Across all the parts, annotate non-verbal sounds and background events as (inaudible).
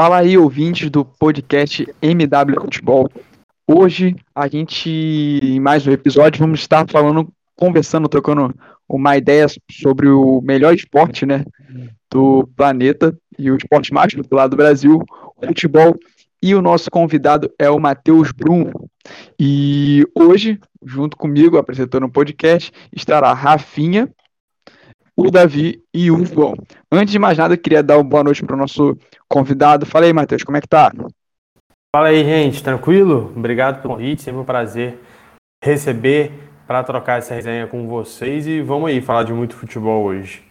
Fala aí, ouvintes do podcast MW Futebol. Hoje a gente, em mais um episódio, vamos estar falando, conversando, trocando uma ideia sobre o melhor esporte, né, do planeta e o esporte mais popular do Brasil, o futebol. E o nosso convidado é o Matheus Brum. E hoje, junto comigo, apresentando o podcast, estará Rafinha, o Davi e o João. Antes de mais nada, eu queria dar uma boa noite para o nosso convidado. Fala aí, Matheus, como é que tá? Fala aí, gente, tranquilo? Obrigado pelo convite, sempre um prazer receber para trocar essa resenha com vocês e vamos aí falar de muito futebol hoje.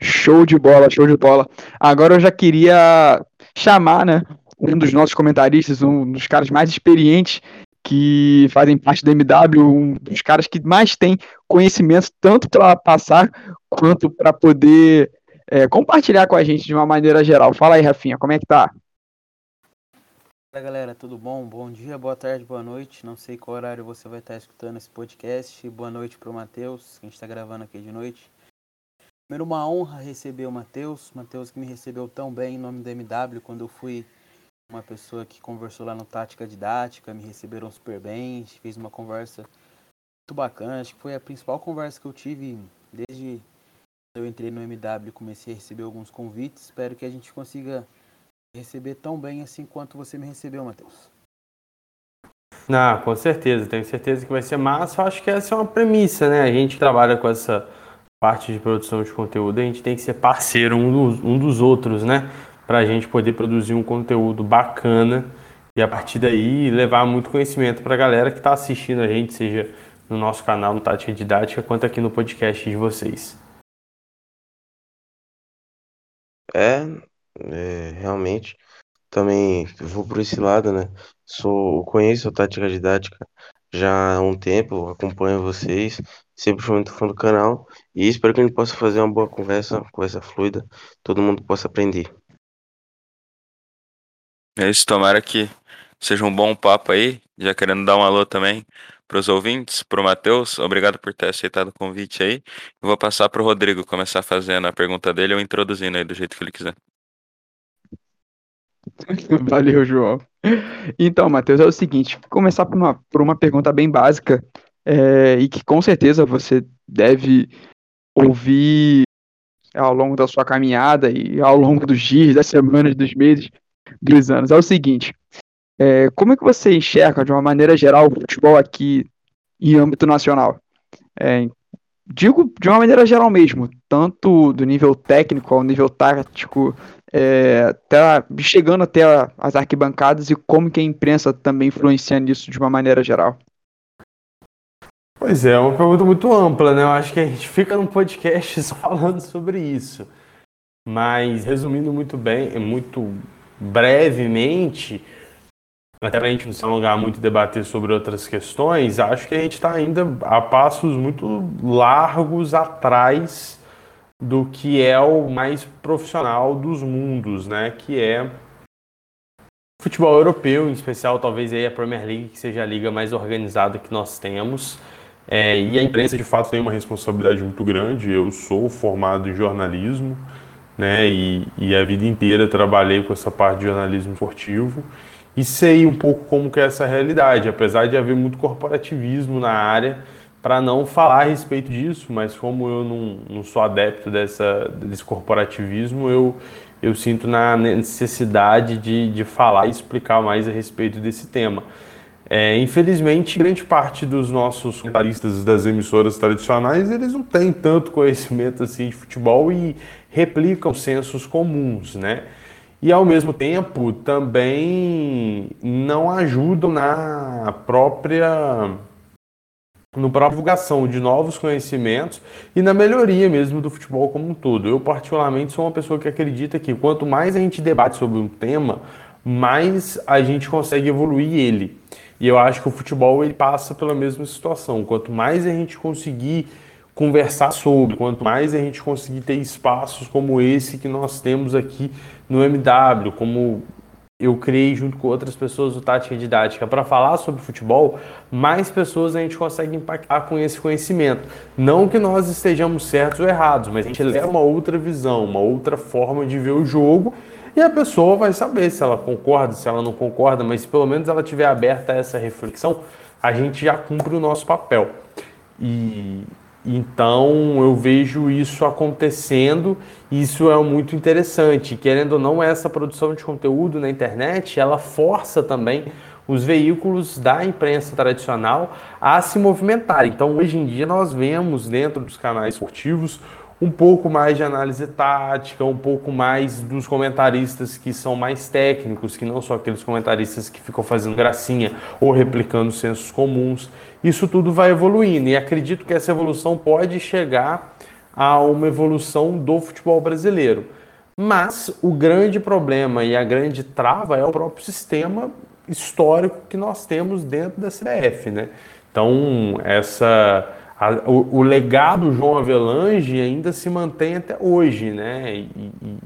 Show de bola, show de bola. Agora eu já queria chamar, né, um dos nossos comentaristas, um dos caras mais experientes que fazem parte da MW, um dos caras que mais tem conhecimento tanto para passar quanto para poder é, compartilhar com a gente de uma maneira geral. Fala aí, Rafinha, como é que tá? Fala galera, tudo bom? Bom dia, boa tarde, boa noite. Não sei qual horário você vai estar escutando esse podcast. Boa noite para o Matheus, que a gente está gravando aqui de noite. Primeiro, uma honra receber o Matheus. Matheus que me recebeu tão bem em nome da MW quando eu fui uma pessoa que conversou lá no Tática Didática, me receberam super bem, fez uma conversa muito bacana, acho que foi a principal conversa que eu tive desde eu entrei no MW, comecei a receber alguns convites, espero que a gente consiga receber tão bem assim quanto você me recebeu, Matheus. Não, com certeza, tenho certeza que vai ser massa, acho que essa é uma premissa, né, a gente trabalha com essa parte de produção de conteúdo, a gente tem que ser parceiro um dos, um dos outros, né, para a gente poder produzir um conteúdo bacana e a partir daí levar muito conhecimento para a galera que está assistindo a gente, seja no nosso canal no Tática Didática, quanto aqui no podcast de vocês. É, é realmente. Também vou por esse lado, né? Sou, conheço a Tática Didática já há um tempo, acompanho vocês, sempre fui muito fã do canal e espero que a gente possa fazer uma boa conversa, conversa fluida, todo mundo possa aprender. É isso, tomara que seja um bom papo aí. Já querendo dar um alô também para os ouvintes, para o Matheus. Obrigado por ter aceitado o convite aí. Eu vou passar para o Rodrigo começar fazendo a pergunta dele ou introduzindo aí do jeito que ele quiser. (laughs) Valeu, João. Então, Matheus, é o seguinte: começar por uma, por uma pergunta bem básica é, e que com certeza você deve ouvir ao longo da sua caminhada e ao longo dos dias, das semanas, dos meses dos anos. É o seguinte: é, como é que você enxerga, de uma maneira geral, o futebol aqui em âmbito nacional? É, digo de uma maneira geral mesmo, tanto do nível técnico ao nível tático, é, até, chegando até as arquibancadas e como que a imprensa também influencia nisso de uma maneira geral. Pois é, é uma pergunta muito ampla, né? Eu acho que a gente fica num podcast (laughs) falando sobre isso. Mas resumindo muito bem, muito brevemente, até para a gente não se alongar muito e debater sobre outras questões, acho que a gente está ainda a passos muito largos atrás do que é o mais profissional dos mundos, né? Que é futebol europeu, em especial talvez aí a Premier League, que seja a liga mais organizada que nós temos. É, e a imprensa de fato tem uma responsabilidade muito grande. Eu sou formado em jornalismo, né? E, e a vida inteira trabalhei com essa parte de jornalismo esportivo e sei um pouco como que é essa realidade, apesar de haver muito corporativismo na área para não falar a respeito disso, mas como eu não, não sou adepto dessa, desse corporativismo, eu, eu sinto na necessidade de, de falar e explicar mais a respeito desse tema. É, infelizmente, grande parte dos nossos comentaristas das emissoras tradicionais, eles não têm tanto conhecimento assim de futebol e replicam sensos comuns, né? E ao mesmo tempo também não ajudam na própria no própria divulgação de novos conhecimentos e na melhoria mesmo do futebol como um todo. Eu particularmente sou uma pessoa que acredita que quanto mais a gente debate sobre um tema, mais a gente consegue evoluir ele. E eu acho que o futebol ele passa pela mesma situação. Quanto mais a gente conseguir conversar sobre, quanto mais a gente conseguir ter espaços como esse que nós temos aqui no MW, como eu criei junto com outras pessoas o Tática Didática para falar sobre futebol, mais pessoas a gente consegue impactar com esse conhecimento. Não que nós estejamos certos ou errados, mas a gente leva uma outra visão, uma outra forma de ver o jogo e a pessoa vai saber se ela concorda, se ela não concorda, mas pelo menos ela tiver aberta a essa reflexão, a gente já cumpre o nosso papel. E então eu vejo isso acontecendo, isso é muito interessante. Querendo ou não, essa produção de conteúdo na internet, ela força também os veículos da imprensa tradicional a se movimentar. Então, hoje em dia, nós vemos dentro dos canais esportivos um pouco mais de análise tática, um pouco mais dos comentaristas que são mais técnicos, que não são aqueles comentaristas que ficam fazendo gracinha ou replicando sensos comuns. Isso tudo vai evoluindo e acredito que essa evolução pode chegar a uma evolução do futebol brasileiro. Mas o grande problema e a grande trava é o próprio sistema histórico que nós temos dentro da CBF, né? Então, essa a, o, o, legado João Avelange ainda se mantém até hoje, né? E,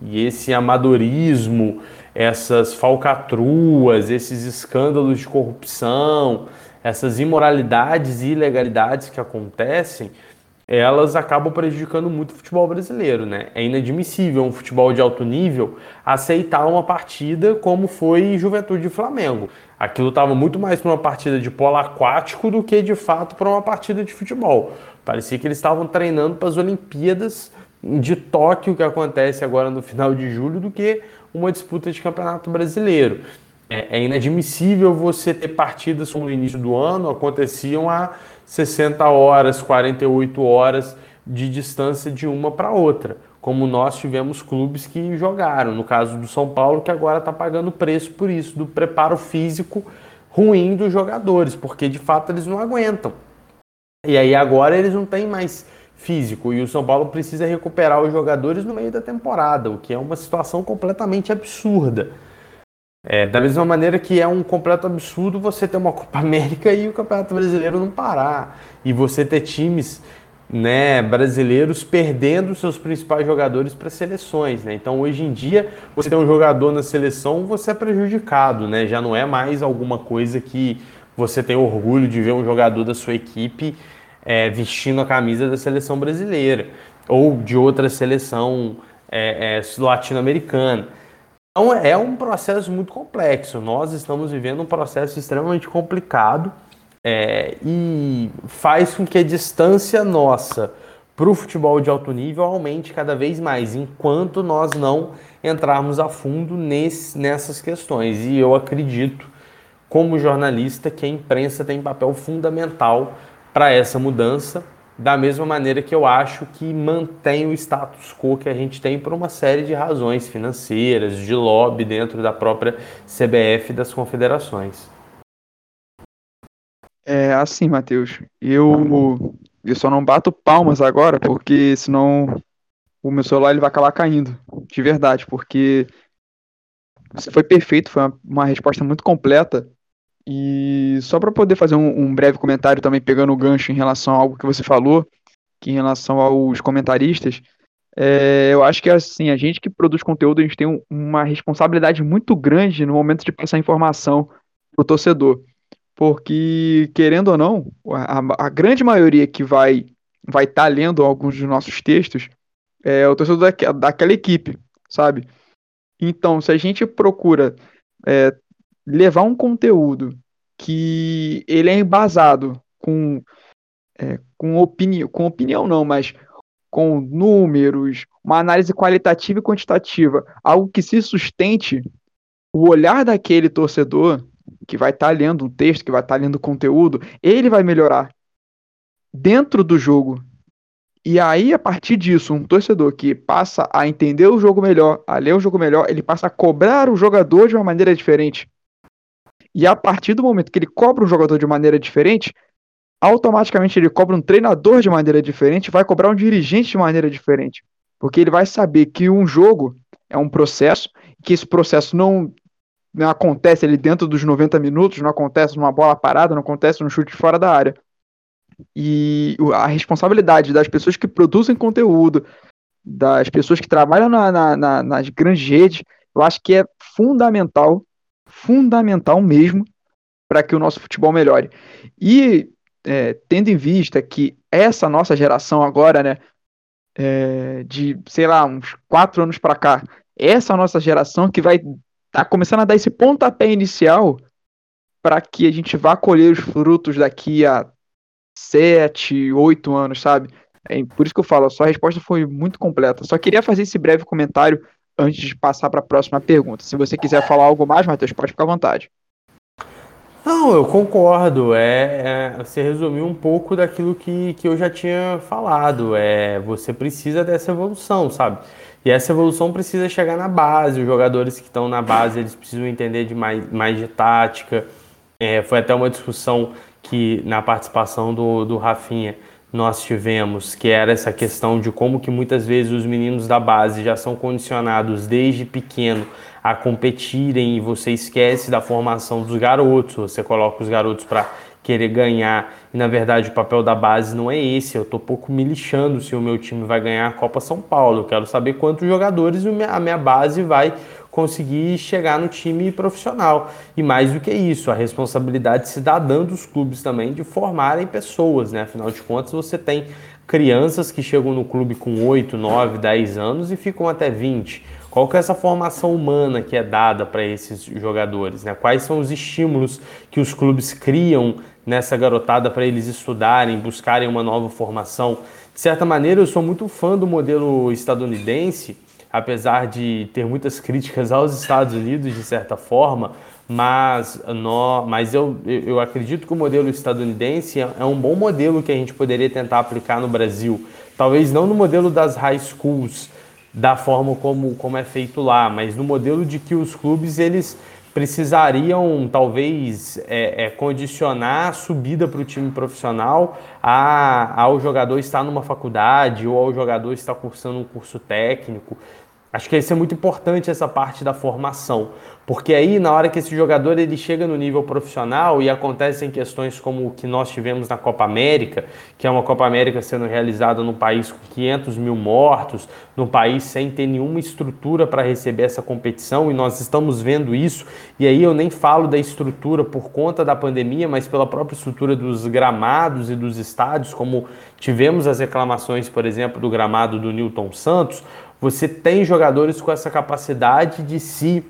e, esse amadorismo, essas falcatruas, esses escândalos de corrupção, essas imoralidades e ilegalidades que acontecem, elas acabam prejudicando muito o futebol brasileiro, né? É inadmissível um futebol de alto nível aceitar uma partida como foi Juventude e Flamengo. Aquilo estava muito mais para uma partida de polo aquático do que de fato para uma partida de futebol. Parecia que eles estavam treinando para as Olimpíadas de Tóquio, que acontece agora no final de julho, do que uma disputa de campeonato brasileiro. É, é inadmissível você ter partidas como no início do ano aconteciam a 60 horas, 48 horas de distância de uma para outra, como nós tivemos clubes que jogaram, no caso do São Paulo, que agora está pagando preço por isso, do preparo físico ruim dos jogadores, porque de fato eles não aguentam. E aí agora eles não têm mais físico e o São Paulo precisa recuperar os jogadores no meio da temporada, o que é uma situação completamente absurda. É, da mesma maneira que é um completo absurdo você ter uma (laughs) Copa América e o Campeonato Brasileiro não parar. E você ter times né, brasileiros perdendo seus principais jogadores para seleções. Né? Então, hoje em dia, você tem um jogador na seleção, você é prejudicado. Né? Já não é mais alguma coisa que você tem orgulho de ver um jogador da sua equipe é, vestindo a camisa da seleção brasileira ou de outra seleção é, é latino-americana. Então é um processo muito complexo. Nós estamos vivendo um processo extremamente complicado é, e faz com que a distância nossa para o futebol de alto nível aumente cada vez mais, enquanto nós não entrarmos a fundo nesse, nessas questões. E eu acredito, como jornalista, que a imprensa tem papel fundamental para essa mudança da mesma maneira que eu acho que mantém o status quo que a gente tem por uma série de razões financeiras, de lobby dentro da própria CBF das confederações. É assim, Matheus. Eu, eu só não bato palmas agora, porque senão o meu celular ele vai acabar caindo. De verdade, porque você foi perfeito, foi uma, uma resposta muito completa. E só para poder fazer um, um, breve comentário também, pegando o gancho em relação a algo que você falou, que em relação aos comentaristas, é, eu acho que assim, a gente que produz conteúdo, a gente tem um, uma responsabilidade muito grande no momento de passar informação para o torcedor. Porque, querendo ou não, a, a grande maioria que vai vai estar tá lendo alguns dos nossos textos é o torcedor da, daquela equipe, sabe? Então, se a gente procura é, levar um conteúdo que ele é embasado com, é, com, opinião, com opinião não, mas com números, uma análise qualitativa e quantitativa, algo que se sustente o olhar daquele torcedor que vai estar tá lendo um texto, que vai estar tá lendo conteúdo, ele vai melhorar dentro do jogo. E aí, a partir disso, um torcedor que passa a entender o jogo melhor, a ler o jogo melhor, ele passa a cobrar o jogador de uma maneira diferente. E a partir do momento que ele cobra um jogador de maneira diferente, automaticamente ele cobra um treinador de maneira diferente, vai cobrar um dirigente de maneira diferente. Porque ele vai saber que um jogo é um processo, que esse processo não, não acontece ali dentro dos 90 minutos, não acontece numa bola parada, não acontece num chute fora da área. E a responsabilidade das pessoas que produzem conteúdo, das pessoas que trabalham na, na, na, nas grandes redes, eu acho que é fundamental fundamental mesmo para que o nosso futebol melhore. E é, tendo em vista que essa nossa geração agora, né, é, de sei lá uns quatro anos para cá, essa nossa geração que vai tá começando a dar esse pontapé inicial para que a gente vá colher os frutos daqui a sete, oito anos, sabe? É por isso que eu falo, a sua resposta foi muito completa. Só queria fazer esse breve comentário antes de passar para a próxima pergunta. Se você quiser falar algo mais, Matheus, pode ficar à vontade. Não, eu concordo. É, é, você resumiu um pouco daquilo que, que eu já tinha falado. É, você precisa dessa evolução, sabe? E essa evolução precisa chegar na base. Os jogadores que estão na base, eles precisam entender de mais, mais de tática. É, foi até uma discussão que na participação do, do Rafinha nós tivemos, que era essa questão de como que muitas vezes os meninos da base já são condicionados desde pequeno a competirem e você esquece da formação dos garotos, você coloca os garotos para querer ganhar e na verdade o papel da base não é esse. Eu tô pouco me lixando se o meu time vai ganhar a Copa São Paulo. Eu quero saber quantos jogadores a minha base vai conseguir chegar no time profissional. E mais do que isso, a responsabilidade cidadã dos clubes também de formarem pessoas, né? Afinal de contas, você tem crianças que chegam no clube com 8, 9, 10 anos e ficam até 20. Qual que é essa formação humana que é dada para esses jogadores? Né? Quais são os estímulos que os clubes criam nessa garotada para eles estudarem, buscarem uma nova formação? De certa maneira, eu sou muito fã do modelo estadunidense, apesar de ter muitas críticas aos Estados Unidos, de certa forma, mas, no, mas eu, eu acredito que o modelo estadunidense é, é um bom modelo que a gente poderia tentar aplicar no Brasil. Talvez não no modelo das high schools, da forma como, como é feito lá, mas no modelo de que os clubes eles precisariam talvez é, é, condicionar a subida para o time profissional a, ao jogador estar numa faculdade ou ao jogador estar cursando um curso técnico. Acho que isso é muito importante essa parte da formação, porque aí na hora que esse jogador ele chega no nível profissional e acontecem questões como o que nós tivemos na Copa América, que é uma Copa América sendo realizada num país com 500 mil mortos, num país sem ter nenhuma estrutura para receber essa competição e nós estamos vendo isso. E aí eu nem falo da estrutura por conta da pandemia, mas pela própria estrutura dos gramados e dos estádios, como tivemos as reclamações, por exemplo, do gramado do Newton Santos você tem jogadores com essa capacidade de se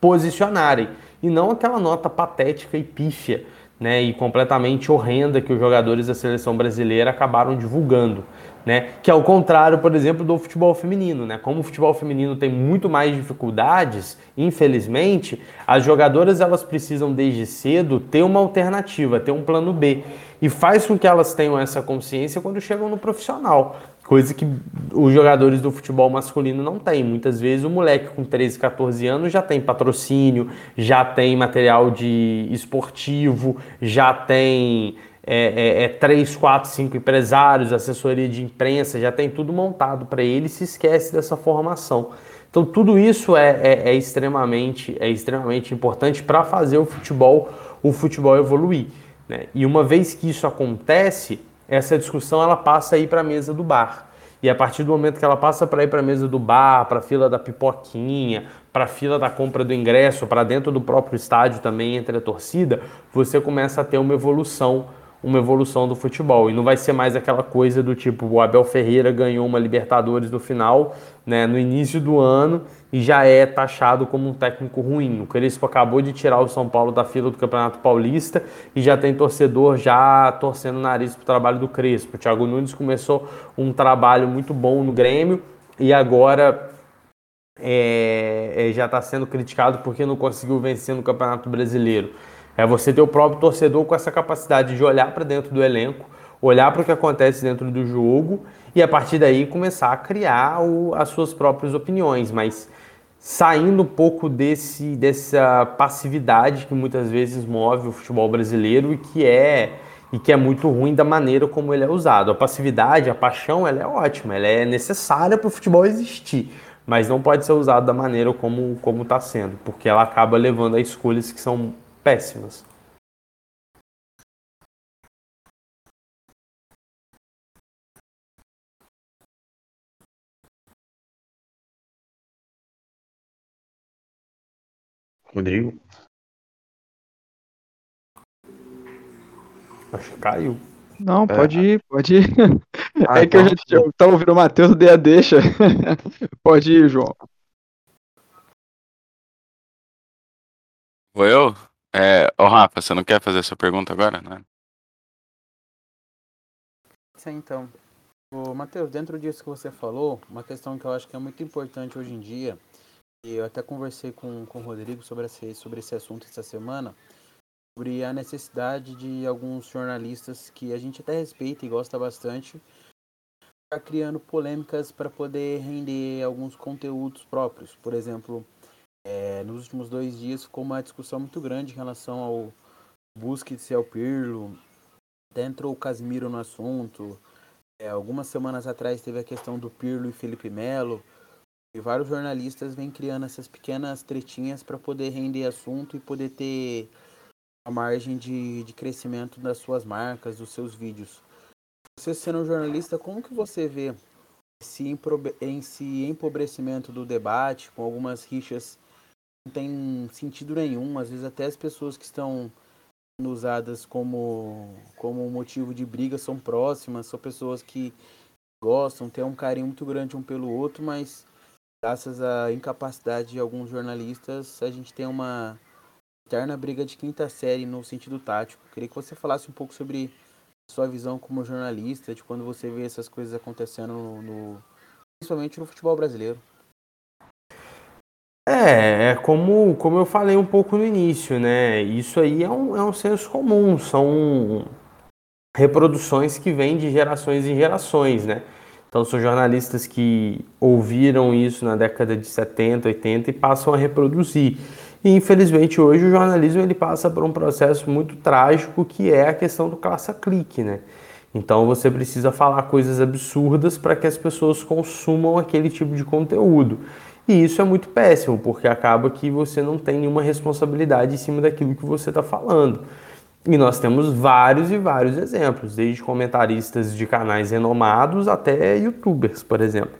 posicionarem e não aquela nota patética e pífia, né, e completamente horrenda que os jogadores da seleção brasileira acabaram divulgando, né? Que é o contrário, por exemplo, do futebol feminino, né? Como o futebol feminino tem muito mais dificuldades, infelizmente, as jogadoras elas precisam desde cedo ter uma alternativa, ter um plano B e faz com que elas tenham essa consciência quando chegam no profissional. Coisa que os jogadores do futebol masculino não têm. Muitas vezes o moleque com 13, 14 anos já tem patrocínio, já tem material de esportivo, já tem é, é, é 3, 4, 5 empresários, assessoria de imprensa, já tem tudo montado para ele e se esquece dessa formação. Então tudo isso é, é, é extremamente, é extremamente importante para fazer o futebol, o futebol evoluir. Né? E uma vez que isso acontece, essa discussão ela passa a ir para a mesa do bar. E a partir do momento que ela passa para ir para a mesa do bar, para a fila da pipoquinha, para a fila da compra do ingresso, para dentro do próprio estádio também entre a torcida, você começa a ter uma evolução uma evolução do futebol. E não vai ser mais aquela coisa do tipo, o Abel Ferreira ganhou uma Libertadores no final, né, no início do ano, e já é taxado como um técnico ruim. O Crespo acabou de tirar o São Paulo da fila do Campeonato Paulista e já tem torcedor já torcendo o nariz para o trabalho do Crespo. O Thiago Nunes começou um trabalho muito bom no Grêmio e agora é, é, já está sendo criticado porque não conseguiu vencer no Campeonato Brasileiro. É você ter o próprio torcedor com essa capacidade de olhar para dentro do elenco, olhar para o que acontece dentro do jogo e a partir daí começar a criar o, as suas próprias opiniões, mas saindo um pouco desse, dessa passividade que muitas vezes move o futebol brasileiro e que é e que é muito ruim da maneira como ele é usado. A passividade, a paixão, ela é ótima, ela é necessária para o futebol existir, mas não pode ser usada da maneira como como está sendo, porque ela acaba levando a escolhas que são péssimas. Rodrigo? Acho que caiu. Não, é. pode ir, pode ir. Ah, é que eu já eu tava ouvindo o Matheus, dê a deixa. (laughs) pode ir, João. Vou eu? É, ô Rafa, você não quer fazer sua pergunta agora, né? Sim, então. Ô, Matheus, dentro disso que você falou, uma questão que eu acho que é muito importante hoje em dia eu até conversei com, com o Rodrigo sobre esse, sobre esse assunto essa semana, sobre a necessidade de alguns jornalistas que a gente até respeita e gosta bastante, estar criando polêmicas para poder render alguns conteúdos próprios. Por exemplo, é, nos últimos dois dias ficou uma discussão muito grande em relação ao Busquets e ao Pirlo, até entrou o Casimiro no assunto, é, algumas semanas atrás teve a questão do Pirlo e Felipe Melo, e vários jornalistas vêm criando essas pequenas tretinhas para poder render assunto e poder ter a margem de, de crescimento das suas marcas, dos seus vídeos. Você sendo um jornalista, como que você vê esse, esse empobrecimento do debate, com algumas rixas não tem sentido nenhum, às vezes até as pessoas que estão usadas como, como motivo de briga são próximas, são pessoas que gostam, têm um carinho muito grande um pelo outro, mas graças à incapacidade de alguns jornalistas, a gente tem uma eterna briga de quinta série no sentido tático. Queria que você falasse um pouco sobre sua visão como jornalista, de quando você vê essas coisas acontecendo no, no principalmente no futebol brasileiro. É, é como, como eu falei um pouco no início, né? Isso aí é um, é um senso comum, são reproduções que vêm de gerações em gerações, né? Então são jornalistas que ouviram isso na década de 70, 80 e passam a reproduzir. E infelizmente hoje o jornalismo ele passa por um processo muito trágico que é a questão do caça-clique, né? Então você precisa falar coisas absurdas para que as pessoas consumam aquele tipo de conteúdo. E isso é muito péssimo, porque acaba que você não tem nenhuma responsabilidade em cima daquilo que você está falando. E nós temos vários e vários exemplos, desde comentaristas de canais renomados até youtubers, por exemplo.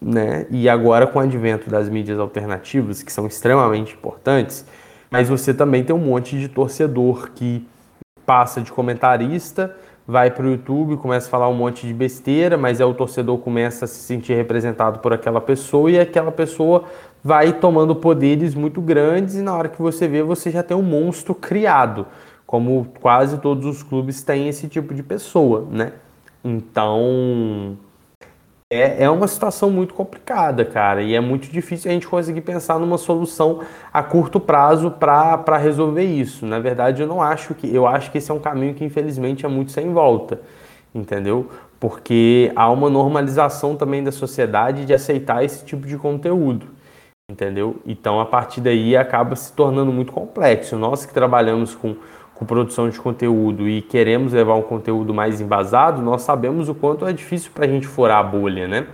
Né? E agora, com o advento das mídias alternativas, que são extremamente importantes, mas você também tem um monte de torcedor que passa de comentarista vai para o YouTube, começa a falar um monte de besteira, mas aí o torcedor começa a se sentir representado por aquela pessoa e aquela pessoa vai tomando poderes muito grandes e na hora que você vê, você já tem um monstro criado, como quase todos os clubes têm esse tipo de pessoa, né? Então, é, é uma situação muito complicada, cara, e é muito difícil a gente conseguir pensar numa solução a curto prazo para resolver isso. Na verdade, eu não acho que. Eu acho que esse é um caminho que, infelizmente, é muito sem volta, entendeu? Porque há uma normalização também da sociedade de aceitar esse tipo de conteúdo, entendeu? Então, a partir daí, acaba se tornando muito complexo. Nós que trabalhamos com com produção de conteúdo e queremos levar um conteúdo mais embasado, nós sabemos o quanto é difícil para a gente furar a bolha, né?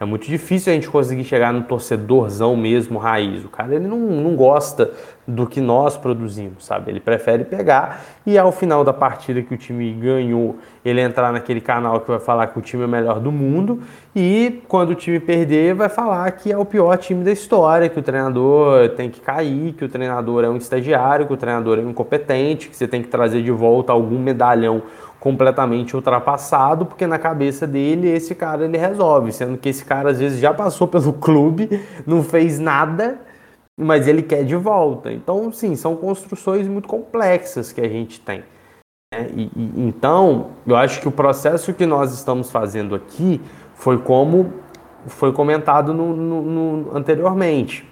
É muito difícil a gente conseguir chegar no torcedorzão mesmo raiz. O cara ele não, não gosta do que nós produzimos, sabe? Ele prefere pegar e ao final da partida que o time ganhou, ele entrar naquele canal que vai falar que o time é o melhor do mundo e quando o time perder, vai falar que é o pior time da história, que o treinador tem que cair, que o treinador é um estagiário, que o treinador é incompetente, que você tem que trazer de volta algum medalhão completamente ultrapassado, porque na cabeça dele esse cara ele resolve, sendo que esse cara às vezes já passou (laughs) pelo clube, não fez nada, mas ele quer de volta. Então, sim, são construções muito complexas que a gente tem. Né? E, e, então, eu acho que o processo que nós estamos fazendo aqui foi como foi comentado no, no, no anteriormente.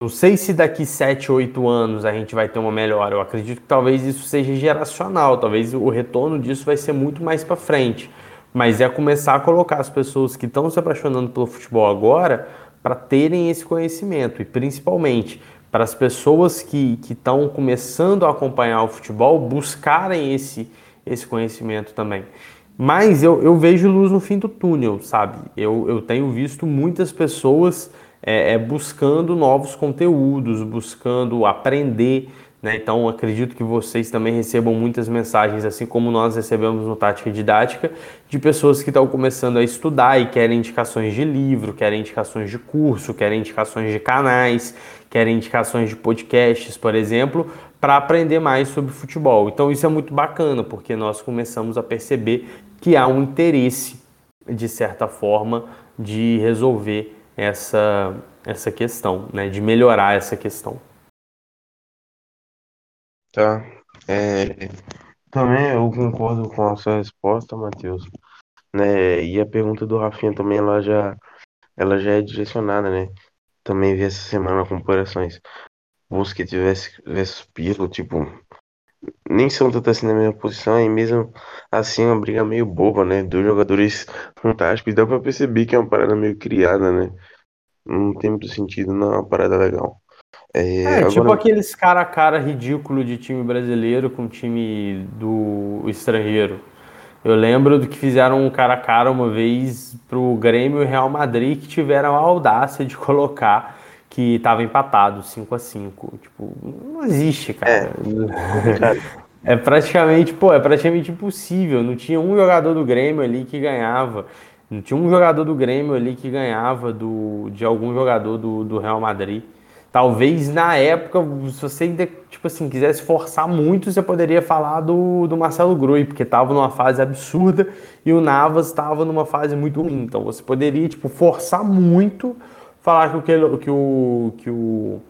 Não sei se daqui 7, 8 anos a gente vai ter uma melhora. Eu acredito que talvez isso seja geracional, talvez o retorno disso vai ser muito mais para frente. Mas é começar a colocar as pessoas que estão se apaixonando pelo futebol agora para terem esse conhecimento e principalmente para as pessoas que estão começando a acompanhar o futebol buscarem esse, esse conhecimento também. Mas eu, eu vejo luz no fim do túnel, sabe? Eu, eu tenho visto muitas pessoas é, é buscando novos conteúdos, buscando aprender. Né? Então, acredito que vocês também recebam muitas mensagens, assim como nós recebemos no Tática Didática, de pessoas que estão começando a estudar e querem indicações de livro, querem indicações de curso, querem indicações de canais, querem indicações de podcasts, por exemplo, para aprender mais sobre futebol. Então, isso é muito bacana, porque nós começamos a perceber que há um interesse, de certa forma, de resolver essa, essa questão, né, de melhorar essa questão. Tá. É, também eu concordo com a sua resposta, Matheus. Né? E a pergunta do Rafinha também, ela já, ela já é direcionada, né? Também vi essa semana comparações. Busquets versus, versus Pirlo, tipo, nem são tanto assim na mesma posição, e mesmo assim uma briga meio boba, né? Dois jogadores fantásticos, dá pra perceber que é uma parada meio criada, né? Não tem muito sentido, não é uma parada legal. É, é agora... tipo aqueles cara a cara ridículo de time brasileiro com time do estrangeiro. Eu lembro do que fizeram um cara a cara uma vez pro Grêmio e Real Madrid que tiveram a audácia de (laughs) colocar que estava empatado 5 a 5 Tipo, não existe, cara. É. (laughs) é praticamente, pô, é praticamente impossível. Não tinha um jogador do Grêmio ali que ganhava. Não tinha um jogador do Grêmio ali que ganhava do, de algum jogador do, do Real Madrid. Talvez na época, se você ainda, tipo assim, quisesse forçar muito, você poderia falar do, do Marcelo Groi, porque estava numa fase absurda e o Navas estava numa fase muito ruim. Então você poderia, tipo, forçar muito falar que o, que o, que o,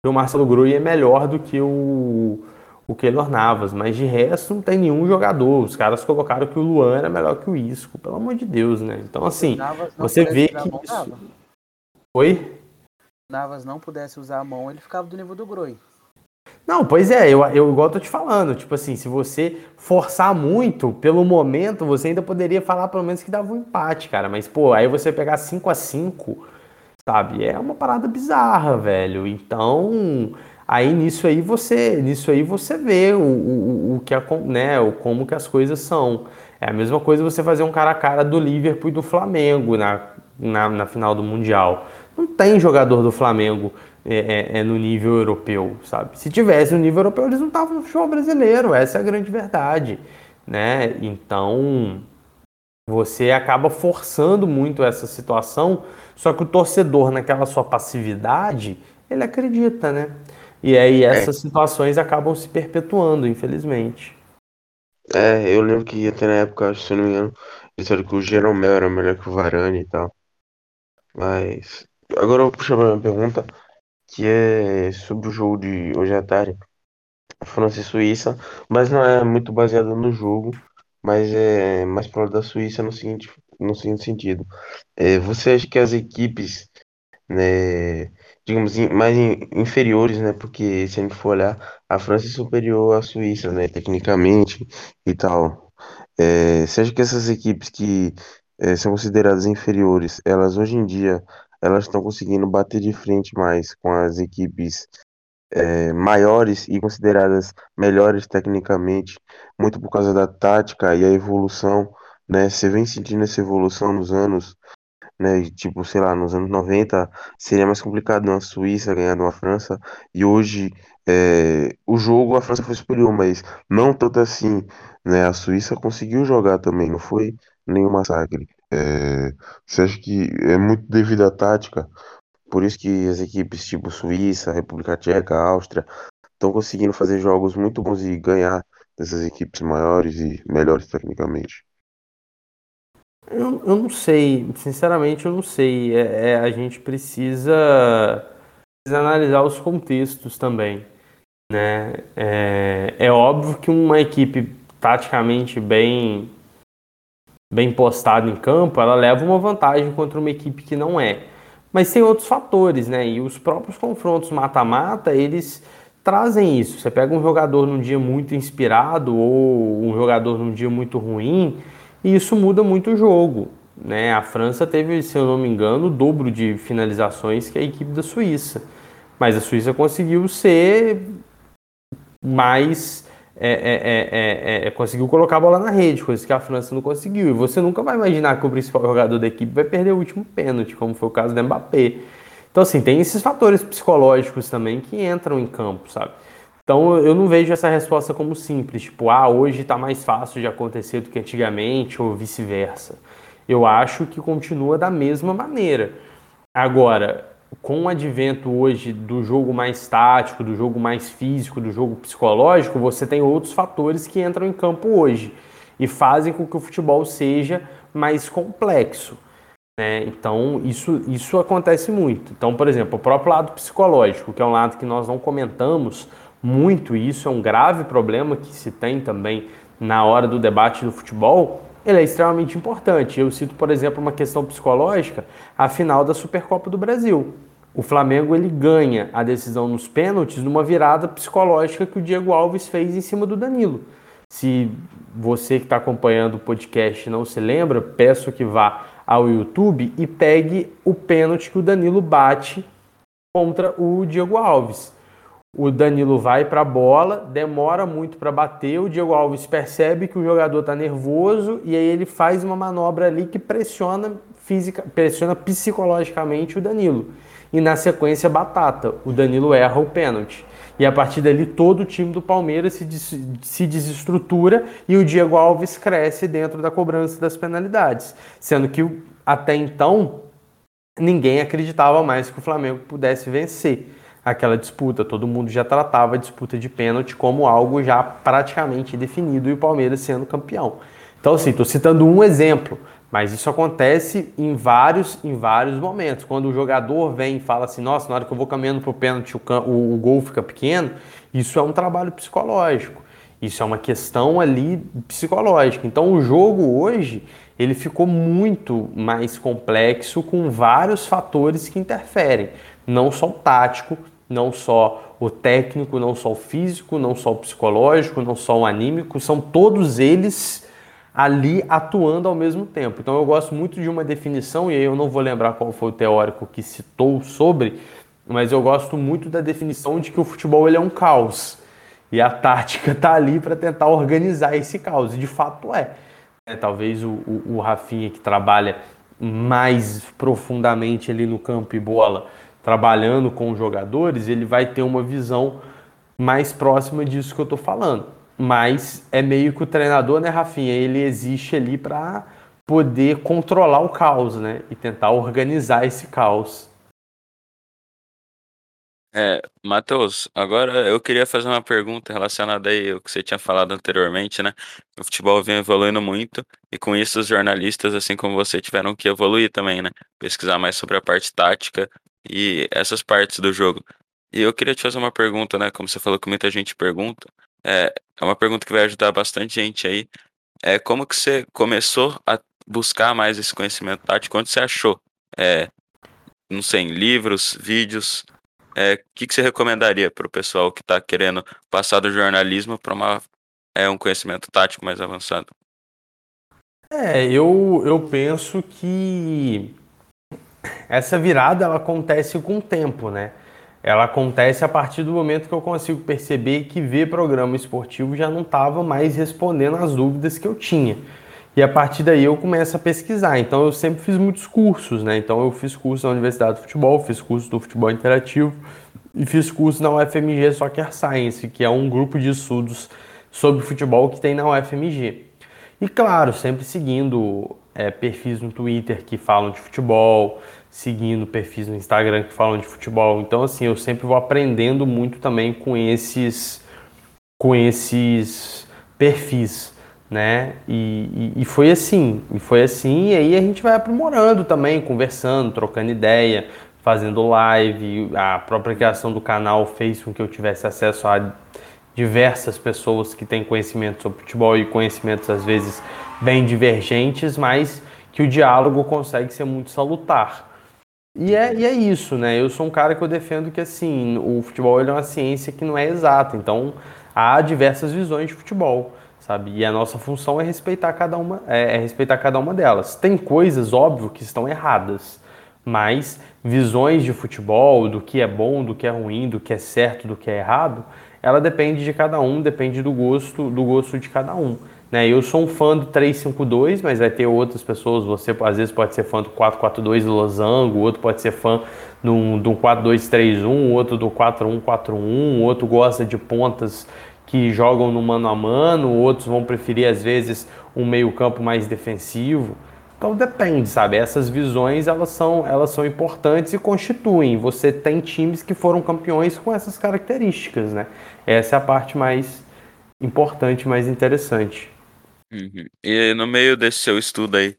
que o Marcelo Groi é melhor do que o, o Keylor Navas, mas de resto não tem nenhum jogador. Os caras colocaram que o Luan era melhor que o Isco, pelo amor de Deus, né? Então, assim, você vê que. Isso... Oi? Navas não pudesse usar a mão, ele ficava do nível do Groi. Não, pois é, eu, eu igual tô te falando, tipo assim, se você forçar muito, pelo momento, você ainda poderia falar pelo menos que dava um empate, cara. Mas, pô, aí você pegar 5 a 5 sabe? É uma parada bizarra, velho. Então, aí nisso aí você, nisso aí você vê o, o, o que né, o como que as coisas são. É a mesma coisa você fazer um cara a cara do Liverpool e do Flamengo na, na, na final do Mundial. Não tem jogador do Flamengo é, é, é, no nível europeu, sabe? Se tivesse no nível europeu, eles não estavam no futebol brasileiro, essa é a grande verdade, né? Então, você acaba forçando muito essa situação, só que o torcedor, naquela sua passividade, ele acredita, né? E aí é. essas é. situações acabam se perpetuando, infelizmente. É, eu lembro que até na época, se eu não me engano, disseram que o Jeromel era melhor que o Varane e tal. Mas agora eu vou puxar uma pergunta que é sobre o jogo de hoje à tarde. França e Suíça, mas não é muito baseado no jogo, mas é mais pro lado da Suíça no seguinte, no seguinte sentido. É, você acha que as equipes, né, digamos, mais inferiores, né, porque se a gente for olhar, a França é superior à Suíça, né, tecnicamente e tal. É, você acha que essas equipes que é, são consideradas inferiores, elas hoje em dia, elas estão conseguindo bater de frente mais com as equipes é, maiores e consideradas melhores tecnicamente, muito por causa da tática e a evolução, né? Você vem sentindo essa evolução nos anos, né? Tipo, sei lá, nos anos 90 seria mais complicado uma Suíça ganhar de uma França, e hoje é, o jogo a França foi superior, mas não tanto assim, né? A Suíça conseguiu jogar também, não foi nenhum massacre. É, você acha que é muito devido à tática? Por isso que as equipes tipo Suíça, República Tcheca, Áustria estão conseguindo fazer jogos muito bons e ganhar dessas equipes maiores e melhores tecnicamente. Eu, eu não sei, sinceramente eu não sei. É, é, a gente precisa, precisa analisar os contextos também. Né? É, é óbvio que uma equipe taticamente bem bem postada em campo, ela leva uma vantagem contra uma equipe que não é. Mas tem outros fatores, né? E os próprios confrontos mata-mata, eles trazem isso. Você pega um jogador num dia muito inspirado ou um jogador num dia muito ruim, e isso muda muito o jogo. Né? A França teve, se eu não me engano, o dobro de finalizações que a equipe da Suíça. Mas a Suíça conseguiu ser mais é é, é, é, é, conseguiu colocar a bola na rede, coisa que a França não conseguiu. E você nunca vai imaginar que o principal jogador da equipe vai perder o último pênalti, como foi o caso do Mbappé. Então, assim, tem esses fatores psicológicos também que entram em campo, sabe? Então, eu não vejo essa resposta como simples, tipo, ah, hoje está mais fácil de acontecer do que antigamente, ou vice-versa. Eu acho que continua da mesma maneira. Agora, com o advento hoje do jogo mais tático, do jogo mais físico, do jogo psicológico, você tem outros fatores que entram em campo hoje e fazem com que o futebol seja mais complexo. Né? Então, isso, isso acontece muito. Então, por exemplo, o próprio lado psicológico, que é um lado que nós não comentamos, muito, e isso é um grave problema que se tem também na hora do debate do futebol, ele é extremamente importante. Eu cito, por exemplo, uma questão psicológica, a final da Supercopa do Brasil. O Flamengo ele ganha a decisão nos pênaltis numa virada psicológica que o Diego Alves fez em cima do Danilo. Se você que está acompanhando o podcast não se lembra, peço que vá ao YouTube e pegue o pênalti que o Danilo bate contra o Diego Alves. O Danilo vai para a bola, demora muito para bater, o Diego Alves percebe que o jogador está nervoso e aí ele faz uma manobra ali que pressiona física, pressiona psicologicamente o Danilo. E na sequência batata, o Danilo erra o pênalti. E a partir dali todo o time do Palmeiras se, des se desestrutura e o Diego Alves cresce dentro da cobrança das penalidades. Sendo que até então ninguém acreditava mais que o Flamengo pudesse vencer aquela disputa. Todo mundo já tratava a disputa de pênalti como algo já praticamente definido e o Palmeiras sendo campeão. Então, assim, estou citando um exemplo, mas isso acontece em vários, em vários momentos. Quando o jogador vem e fala assim, nossa, na hora que eu vou caminhando para o pênalti, o, gol fica pequeno, isso é um trabalho psicológico. Isso é uma questão ali psicológica. Então o jogo hoje ele ficou muito mais complexo com vários fatores que interferem, não só o tático, não só o técnico, não só o físico, não só o psicológico, não só o anímico, são todos eles ali atuando ao mesmo tempo. Então eu gosto muito de uma definição, e aí eu não vou lembrar qual foi o teórico que citou sobre, mas eu gosto muito da definição de que o futebol ele é um caos. E a tática está (laughs) ali para tentar organizar esse caos, e de fato é. é talvez o, o, o Rafinha, que trabalha mais profundamente ali no campo e bola, trabalhando com os jogadores, ele vai ter uma visão mais próxima disso que eu estou falando. Mas é meio que o treinador, né, Rafinha? Ele existe ali para poder controlar o caos, né? E tentar organizar esse caos. É, Matheus, agora eu queria fazer uma pergunta relacionada aí ao que você tinha falado anteriormente, né? O futebol vem evoluindo muito e com isso os jornalistas, assim como você, tiveram que evoluir também, né? Pesquisar mais sobre a parte tática e essas partes do jogo. E eu queria te fazer uma pergunta, né? Como você falou que muita gente pergunta, é, é uma pergunta que vai ajudar bastante gente aí. É como que você começou a buscar mais esse conhecimento tático? Onde você achou? É, não sei, em livros, vídeos? é, que, que você recomendaria para o pessoal que está querendo passar do jornalismo para é, um conhecimento tático mais avançado? É, eu, eu penso que essa virada ela acontece com o tempo, né? Ela acontece a partir do momento que eu consigo perceber que ver programa esportivo já não estava mais respondendo às dúvidas que eu tinha. E a partir daí eu começo a pesquisar. Então eu sempre fiz muitos cursos, né? Então eu fiz curso na Universidade do Futebol, fiz curso do futebol interativo e fiz curso na UFMG Soccer Science, que é um grupo de estudos sobre futebol que tem na UFMG. E claro, sempre seguindo é, perfis no Twitter que falam de futebol, seguindo perfis no Instagram que falam de futebol. Então assim, eu sempre vou aprendendo muito também com esses com esses perfis né? E, e, e, foi assim, e foi assim, e aí a gente vai aprimorando também, conversando, trocando ideia, fazendo live, a própria criação do canal fez com que eu tivesse acesso a diversas pessoas que têm conhecimento sobre futebol e conhecimentos às vezes bem divergentes, mas que o diálogo consegue ser muito salutar. E é, e é isso, né? Eu sou um cara que eu defendo que assim, o futebol é uma ciência que não é exata, então há diversas visões de futebol sabe? E a nossa função é respeitar cada uma, é, é respeitar cada uma delas. Tem coisas, óbvio, que estão erradas, mas visões de futebol, do que é bom, do que é ruim, do que é certo, do que é errado, ela depende de cada um, depende do gosto, do gosto de cada um. Né? Eu sou um fã do 352, mas vai ter outras pessoas, você às vezes pode ser fã do 442 do Losango, outro pode ser fã do, do 4231, outro do 4141, outro gosta de pontas que jogam no mano a mano, outros vão preferir às vezes um meio-campo mais defensivo. Então depende, sabe? Essas visões elas são, elas são importantes e constituem. Você tem times que foram campeões com essas características, né? Essa é a parte mais importante, mais interessante. Uhum. E no meio desse seu estudo aí,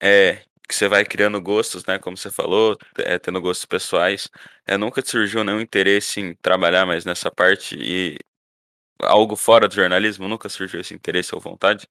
é, que você vai criando gostos, né? Como você falou, é, tendo gostos pessoais. É, nunca te surgiu nenhum interesse em trabalhar mais nessa parte e algo fora do jornalismo? Nunca surgiu esse interesse ou vontade?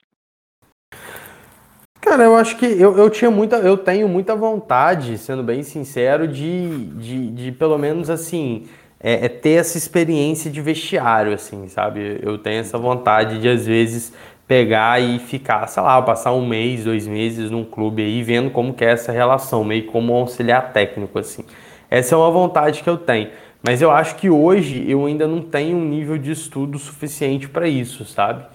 Cara, eu acho que eu, eu tinha muita, eu tenho muita vontade, sendo bem sincero, de, de, de pelo menos assim, é, é ter essa experiência de vestiário, assim, sabe? Eu tenho essa vontade de às vezes pegar e ficar, sei lá, passar um mês, dois meses num clube aí, vendo como que é essa relação, meio como auxiliar técnico, assim. Essa é uma vontade que eu tenho. Mas eu acho que hoje eu ainda não tenho um nível de estudo suficiente para isso, sabe?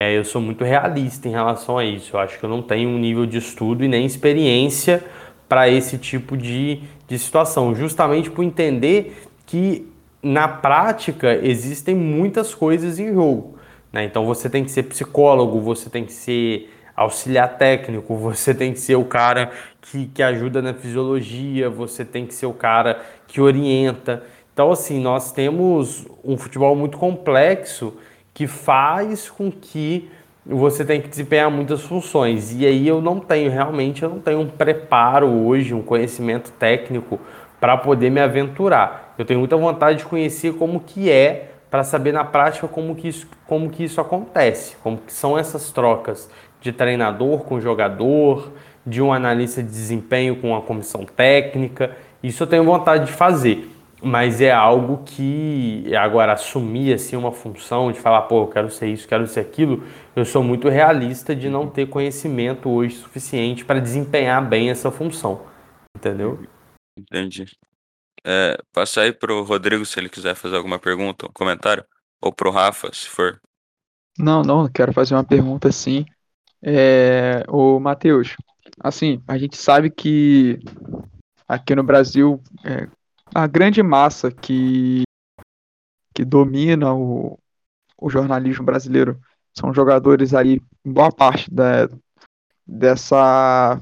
É, eu sou muito realista em relação a isso. Eu acho que eu não tenho um nível de estudo e nem experiência para esse tipo de, de situação, justamente por entender que na prática existem muitas coisas em jogo. Né? Então você tem que ser psicólogo, você tem que ser auxiliar técnico, (laughs) você tem que ser o cara que, que ajuda na fisiologia, você tem que ser o cara que orienta. Então, assim, nós temos um futebol muito complexo que faz com que você tenha que desempenhar muitas funções. E aí eu não tenho, realmente, eu não tenho um preparo hoje, um conhecimento técnico para poder me aventurar. Eu tenho muita vontade de conhecer como que é para saber na prática como que, isso, como que isso acontece, como que são essas trocas de treinador com jogador, de um analista de desempenho com a comissão técnica. Isso eu tenho vontade de fazer mas é algo que agora assumir assim uma função de falar, pô, eu quero ser isso, quero ser aquilo, eu sou muito realista de não ter conhecimento hoje suficiente para desempenhar bem essa função, entendeu? Entendi. É, passa aí pro Rodrigo se ele quiser fazer alguma pergunta, um comentário, ou pro Rafa, se for. Não, não, quero fazer uma pergunta sim. É, o Matheus, assim, a gente sabe que aqui no Brasil, é, a grande massa que, que domina o, o jornalismo brasileiro são jogadores aí, boa parte da, dessa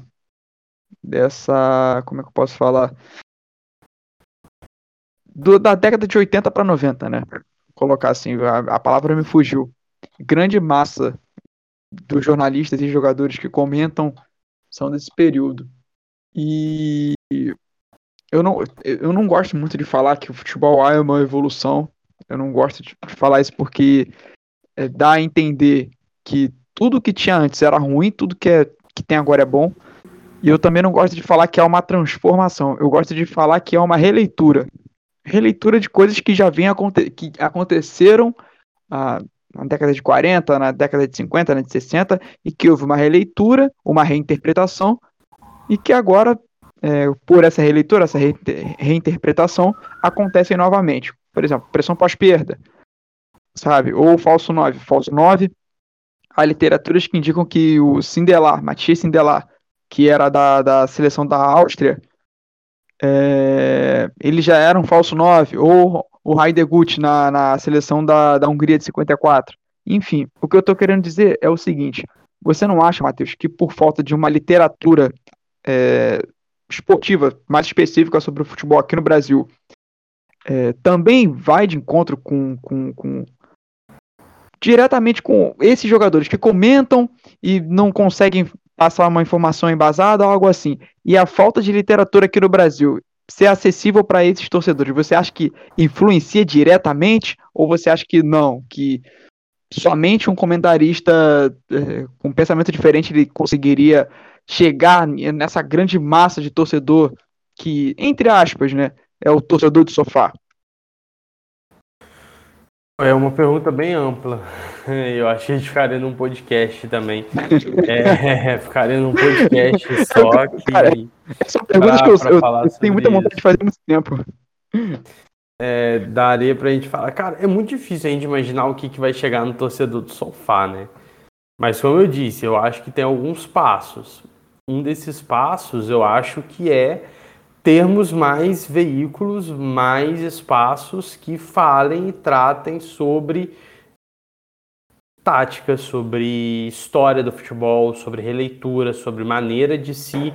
dessa, como é que eu posso falar? Do, da década de 80 para 90, né? Colocar assim, a, a palavra me fugiu. Grande massa dos jornalistas e jogadores que comentam são desse período. E eu não, eu não gosto muito de falar que o futebol A é uma evolução. Eu não gosto de falar isso porque é, dá a entender que tudo que tinha antes era ruim, tudo que, é, que tem agora é bom. E eu também não gosto de falar que é uma transformação. Eu gosto de falar que é uma releitura. Releitura de coisas que já vem aconte que aconteceram ah, na década de 40, na década de 50, na de 60, e que houve uma releitura, uma reinterpretação, e que agora é, por essa releitura, essa re reinterpretação, acontecem novamente. Por exemplo, pressão pós-perda, sabe? Ou falso 9. Falso 9, há literaturas que indicam que o Sindelar, Mathieu Sindelar, que era da, da seleção da Áustria, é, ele já era um falso 9. Ou o Heidegut na, na seleção da, da Hungria de 54. Enfim, o que eu estou querendo dizer é o seguinte: você não acha, Matheus, que por falta de uma literatura é, esportiva mais específica sobre o futebol aqui no Brasil é, também vai de encontro com, com, com, diretamente com esses jogadores que comentam e não conseguem passar uma informação embasada algo assim. E a falta de literatura aqui no Brasil ser acessível para esses torcedores, você acha que influencia diretamente ou você acha que não, que somente um comentarista é, com pensamento diferente ele conseguiria chegar nessa grande massa de torcedor que, entre aspas, né, é o torcedor do sofá? É uma pergunta bem ampla. (laughs) Eu achei que a gente ficaria num podcast também. (laughs) É, (laughs) ficaria num podcast só que. Cara, essa pergunta que eu, eu, eu tenho muita vontade isso. de fazer muito tempo. É, daria pra gente falar. Cara, é muito difícil a gente imaginar o que, que vai chegar no torcedor do sofá, né? Mas como eu disse, eu acho que tem alguns passos um desses passos eu acho que é termos mais veículos, mais espaços que falem e tratem sobre tática, sobre história do futebol, sobre releitura, sobre maneira de se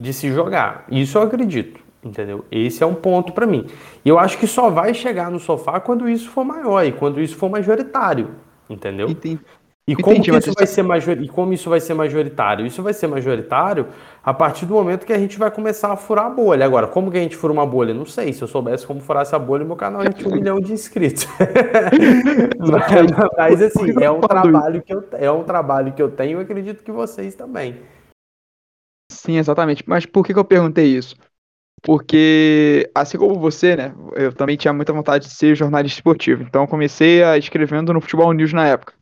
de se jogar. Isso eu acredito, entendeu? Esse é um ponto para mim. E eu acho que só vai chegar no sofá quando isso for maior e quando isso for majoritário, entendeu? Entendi. E como, Entendi, isso vai ser major... e como isso vai ser majoritário? Isso vai ser majoritário a partir do momento que a gente vai começar a furar a bolha. Agora, como que a gente fura uma bolha? Não sei. Se eu soubesse como furar essa bolha, meu canal ter um (laughs) milhão de inscritos. (laughs) mas, mas, assim, é um trabalho que eu é um trabalho que eu tenho e acredito que vocês também. Sim, exatamente. Mas por que, que eu perguntei isso? Porque, assim como você, né, eu também tinha muita vontade de ser jornalista esportivo. Então, eu comecei a escrevendo no Futebol News na época.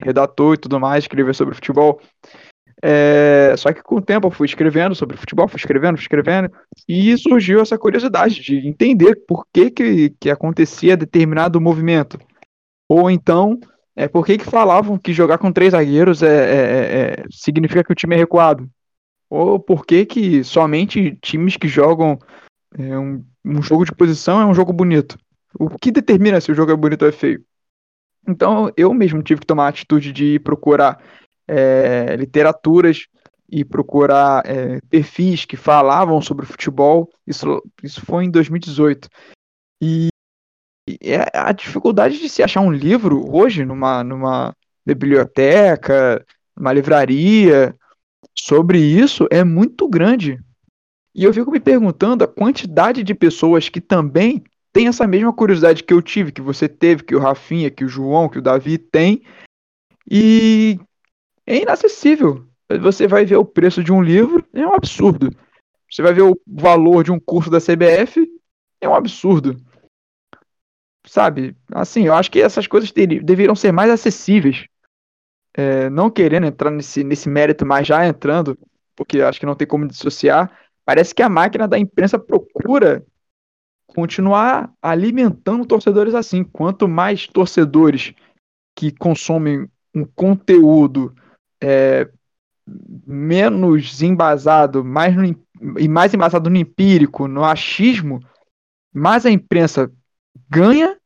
Redator e tudo mais, escrever sobre futebol. É, só que com o tempo eu fui escrevendo sobre futebol, fui escrevendo, fui escrevendo, e surgiu essa curiosidade de entender por que, que, que acontecia determinado movimento. Ou então, é, por que, que falavam que jogar com três zagueiros é, é, é, é significa que o time é recuado. Ou por que, que somente times que jogam é, um, um jogo de posição é um jogo bonito? O que determina se o jogo é bonito ou é feio? Então eu mesmo tive que tomar a atitude de procurar é, literaturas e procurar é, perfis que falavam sobre futebol. Isso, isso foi em 2018. E, e a dificuldade de se achar um livro hoje numa, numa biblioteca, numa livraria, sobre isso é muito grande. E eu fico me perguntando a quantidade de pessoas que também têm essa mesma curiosidade que eu tive, que você teve, que o Rafinha, que o João, que o Davi tem, e é inacessível. Você vai ver o preço de um livro, é um absurdo. Você vai ver o valor de um curso da CBF, é um absurdo. Sabe? Assim, eu acho que essas coisas deveriam ser mais acessíveis. É, não querendo entrar nesse, nesse mérito, mas já entrando, porque acho que não tem como dissociar, parece que a máquina da imprensa procura continuar alimentando torcedores assim. Quanto mais torcedores que consomem um conteúdo é, menos embasado, mais no, e mais embasado no empírico, no achismo, mais a imprensa ganha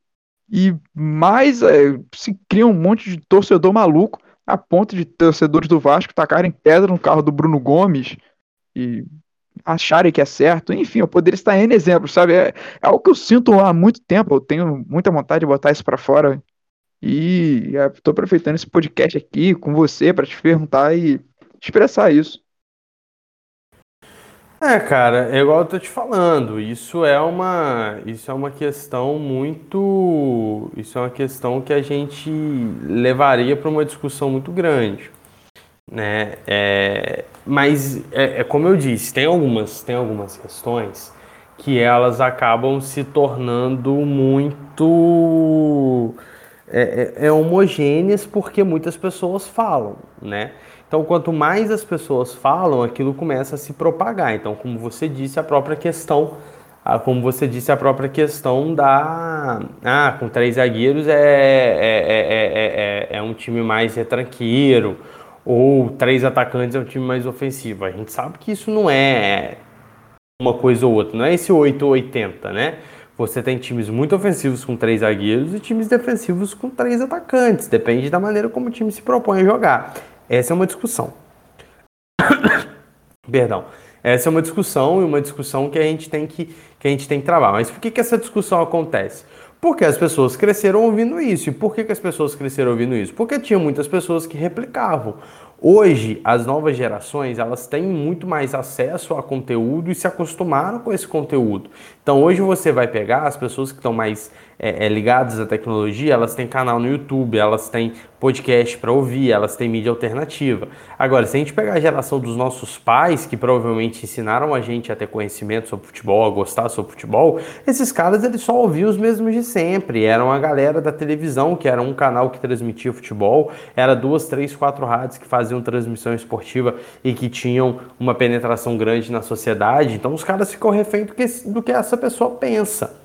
e mais é, se cria um monte de torcedor maluco a ponto de torcedores do Vasco tacarem pedra no carro do Bruno Gomes e acharem que é certo. Enfim, eu poderia estar em exemplos, sabe? É, é algo que eu sinto há muito tempo. Eu tenho muita vontade de botar isso para fora e estou aproveitando esse podcast aqui com você para te perguntar e expressar isso. É, cara, é igual eu tô te falando, isso é uma, isso é uma questão muito, isso é uma questão que a gente levaria para uma discussão muito grande, né? É, mas é, é como eu disse, tem algumas, tem algumas questões que elas acabam se tornando muito é, é, é homogêneas porque muitas pessoas falam, né? Então, quanto mais as pessoas falam, aquilo começa a se propagar. Então, como você disse, a própria questão, como você disse, a própria questão da. Ah, com três zagueiros é, é, é, é, um time mais retranqueiro, ou três atacantes é um time mais ofensivo. A gente sabe que isso não é uma coisa ou outra, não é esse 8 ou 80, né? Você tem times muito ofensivos com três zagueiros e times defensivos com três atacantes. Depende da maneira como o time se propõe a jogar. Essa é uma discussão. (coughs) Perdão. Essa é uma discussão e uma discussão que a gente tem que, que, a gente tem que trabalhar. Mas por que, que essa discussão acontece? Porque as pessoas cresceram ouvindo isso. E por que, que as pessoas cresceram ouvindo isso? Porque tinha muitas pessoas que replicavam. Hoje, as novas gerações, elas têm muito mais acesso a conteúdo e se acostumaram com esse conteúdo. Então, hoje você vai pegar as pessoas que estão mais é, é, ligadas à tecnologia, elas têm canal no YouTube, elas têm podcast para ouvir, elas têm mídia alternativa. Agora, se a gente pegar a geração dos nossos pais, que provavelmente ensinaram a gente a ter conhecimento sobre futebol, a gostar sobre futebol, esses caras eles só ouviam os mesmos de sempre. Eram a galera da televisão, que era um canal que transmitia futebol, era duas, três, quatro rádios que faziam transmissão esportiva e que tinham uma penetração grande na sociedade. Então os caras ficam refém do que, do que essa pessoa pensa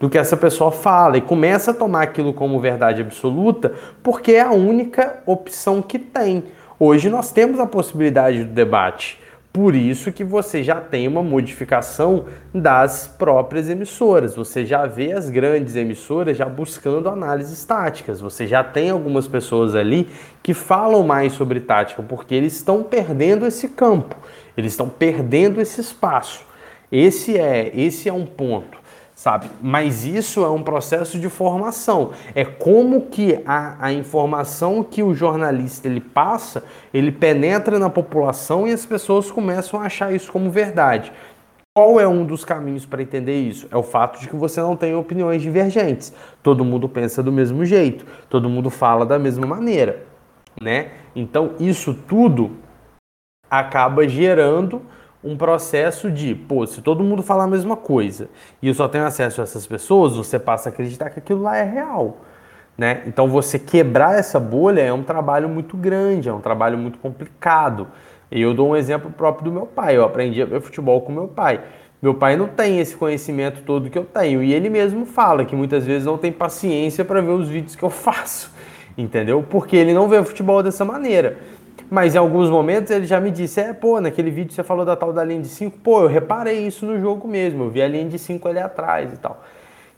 do que essa pessoa fala e começa a tomar aquilo como verdade absoluta porque é a única opção que tem. Hoje nós temos a possibilidade do debate. Por isso que você já tem uma modificação das próprias emissoras. Você já vê as grandes emissoras já buscando análises táticas. Você já tem algumas pessoas ali que falam mais sobre tática, porque eles estão perdendo esse campo, eles estão perdendo esse espaço. Esse é, esse é um ponto sabe? Mas isso é um processo de formação. É como que a, a informação que o jornalista ele passa, ele penetra na população e as pessoas começam a achar isso como verdade. Qual é um dos caminhos para entender isso? É o fato de que você não tem opiniões divergentes. Todo mundo pensa do mesmo jeito, todo mundo fala da mesma maneira, né? Então isso tudo acaba gerando um processo de, pô, se todo mundo fala a mesma coisa e eu só tenho acesso a essas pessoas, você passa a acreditar que aquilo lá é real. Né? Então você quebrar essa bolha é um trabalho muito grande, é um trabalho muito complicado. E eu dou um exemplo próprio do meu pai. Eu aprendi a ver futebol com meu pai. Meu pai não tem esse conhecimento todo que eu tenho. E ele mesmo fala que muitas vezes não tem paciência para ver os vídeos que eu (laughs) faço. Entendeu? Porque ele não vê futebol dessa maneira. Mas em alguns momentos ele já me disse: é, pô, naquele vídeo você falou da tal da linha de 5, pô, eu reparei isso no jogo mesmo, eu vi a linha de 5 ali atrás e tal.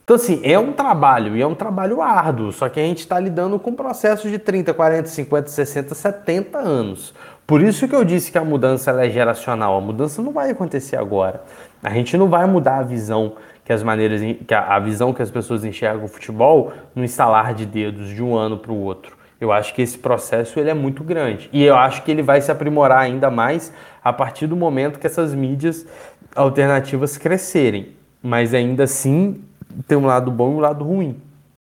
Então, assim, é um trabalho, e é um trabalho árduo, só que a gente está lidando com processos de 30, 40, 50, 60, 70 anos. Por isso que eu disse que a mudança é geracional. A mudança não vai acontecer agora. A gente não vai mudar a visão que as maneiras, que a, a visão que as pessoas enxergam o futebol no instalar de dedos de um ano para o outro. Eu acho que esse processo ele é muito grande e eu acho que ele vai se aprimorar ainda mais a partir do momento que essas mídias alternativas crescerem. Mas ainda assim tem um lado bom e um lado ruim.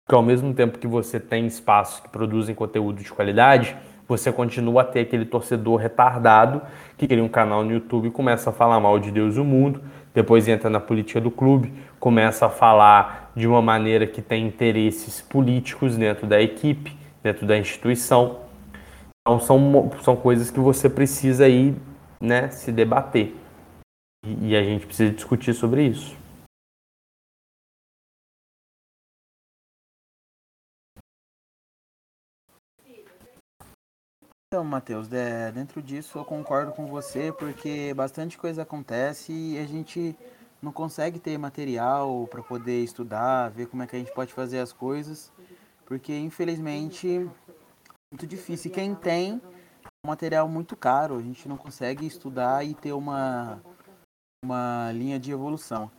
Que ao mesmo tempo que você tem espaços que produzem conteúdo de qualidade, você continua a ter aquele torcedor retardado que cria um canal no YouTube e começa a falar mal de Deus e o mundo, depois entra na política do clube, começa a falar de uma maneira que tem interesses políticos dentro da equipe, dentro da instituição. Então são, são coisas que você precisa aí né, se debater. E, e a gente precisa discutir sobre isso. Então, Matheus, dentro disso eu concordo com você, porque bastante coisa acontece e a gente não consegue ter material para poder estudar, ver como é que a gente pode fazer as coisas, porque infelizmente é muito difícil. E quem tem é um material muito caro, a gente não consegue estudar e ter uma, uma linha de evolução.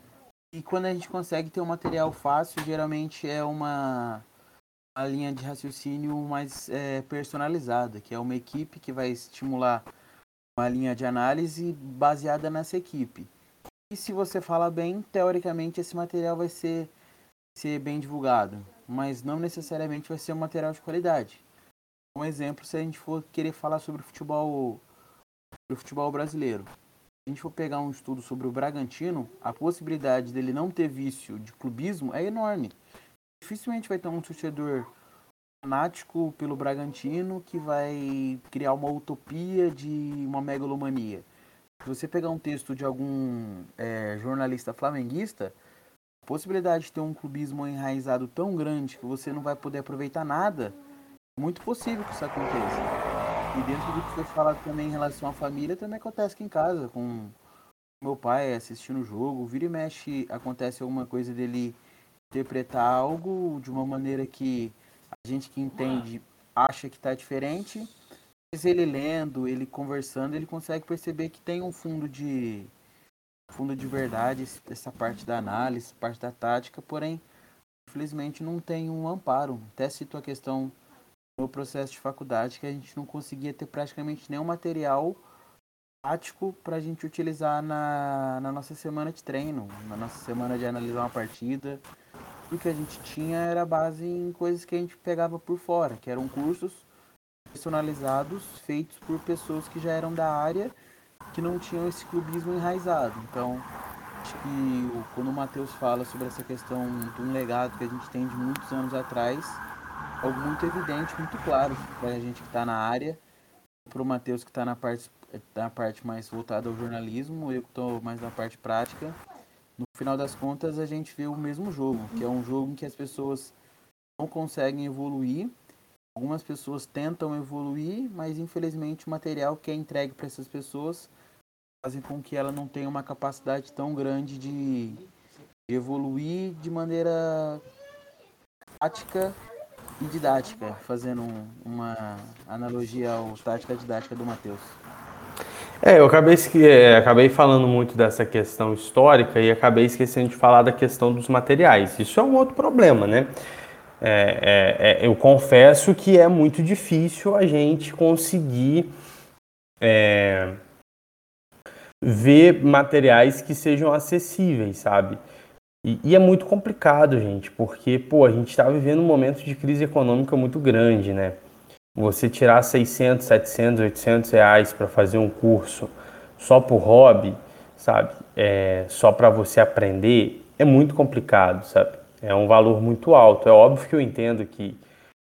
E quando a gente consegue ter um material fácil, geralmente é uma a linha de raciocínio mais é, personalizada, que é uma equipe que vai estimular uma linha de análise baseada nessa equipe. E se você fala bem, teoricamente esse material vai ser, ser bem divulgado, mas não necessariamente vai ser um material de qualidade. Um exemplo, se a gente for querer falar sobre o futebol, sobre o futebol brasileiro. Se a gente for pegar um estudo sobre o Bragantino, a possibilidade dele não ter vício de clubismo é enorme dificilmente vai ter um torcedor fanático pelo Bragantino que vai criar uma utopia de uma megalomania. Se você pegar um texto de algum é, jornalista flamenguista, possibilidade de ter um clubismo enraizado tão grande que você não vai poder aproveitar nada, é muito possível que isso aconteça. E dentro do que foi falado também em relação à família, também acontece aqui em casa, com meu pai assistindo o jogo, vira e mexe, acontece alguma coisa dele interpretar algo de uma maneira que a gente que entende acha que está diferente, mas ele lendo, ele conversando, ele consegue perceber que tem um fundo de fundo de verdade, essa parte da análise, parte da tática, porém, infelizmente não tem um amparo. Até cito a questão no processo de faculdade que a gente não conseguia ter praticamente nenhum material prático para a gente utilizar na, na nossa semana de treino, na nossa semana de analisar uma partida, tudo que a gente tinha era base em coisas que a gente pegava por fora, que eram cursos personalizados feitos por pessoas que já eram da área, que não tinham esse clubismo enraizado. Então, acho que quando o Matheus fala sobre essa questão de um legado que a gente tem de muitos anos atrás, é algo muito evidente, muito claro para a gente que está na área, para o Matheus que está na parte, na parte mais voltada ao jornalismo, eu que estou mais na parte prática no final das contas a gente vê o mesmo jogo, que é um jogo em que as pessoas não conseguem evoluir. Algumas pessoas tentam evoluir, mas infelizmente o material que é entregue para essas pessoas fazem com que ela não tenha uma capacidade tão grande de evoluir de maneira tática e didática, fazendo uma analogia ao tática didática do Matheus. É, eu acabei, é, acabei falando muito dessa questão histórica e acabei esquecendo de falar da questão dos materiais. Isso é um outro problema, né? É, é, é eu confesso que é muito difícil a gente conseguir é, ver materiais que sejam acessíveis, sabe? E, e, é muito complicado, gente, porque, pô, a gente está vivendo um momento de crise econômica muito grande, né? Você tirar 600, 700, 800 reais para fazer um curso só por hobby, sabe? É, só para você aprender, é muito complicado, sabe? É um valor muito alto. É óbvio que eu entendo que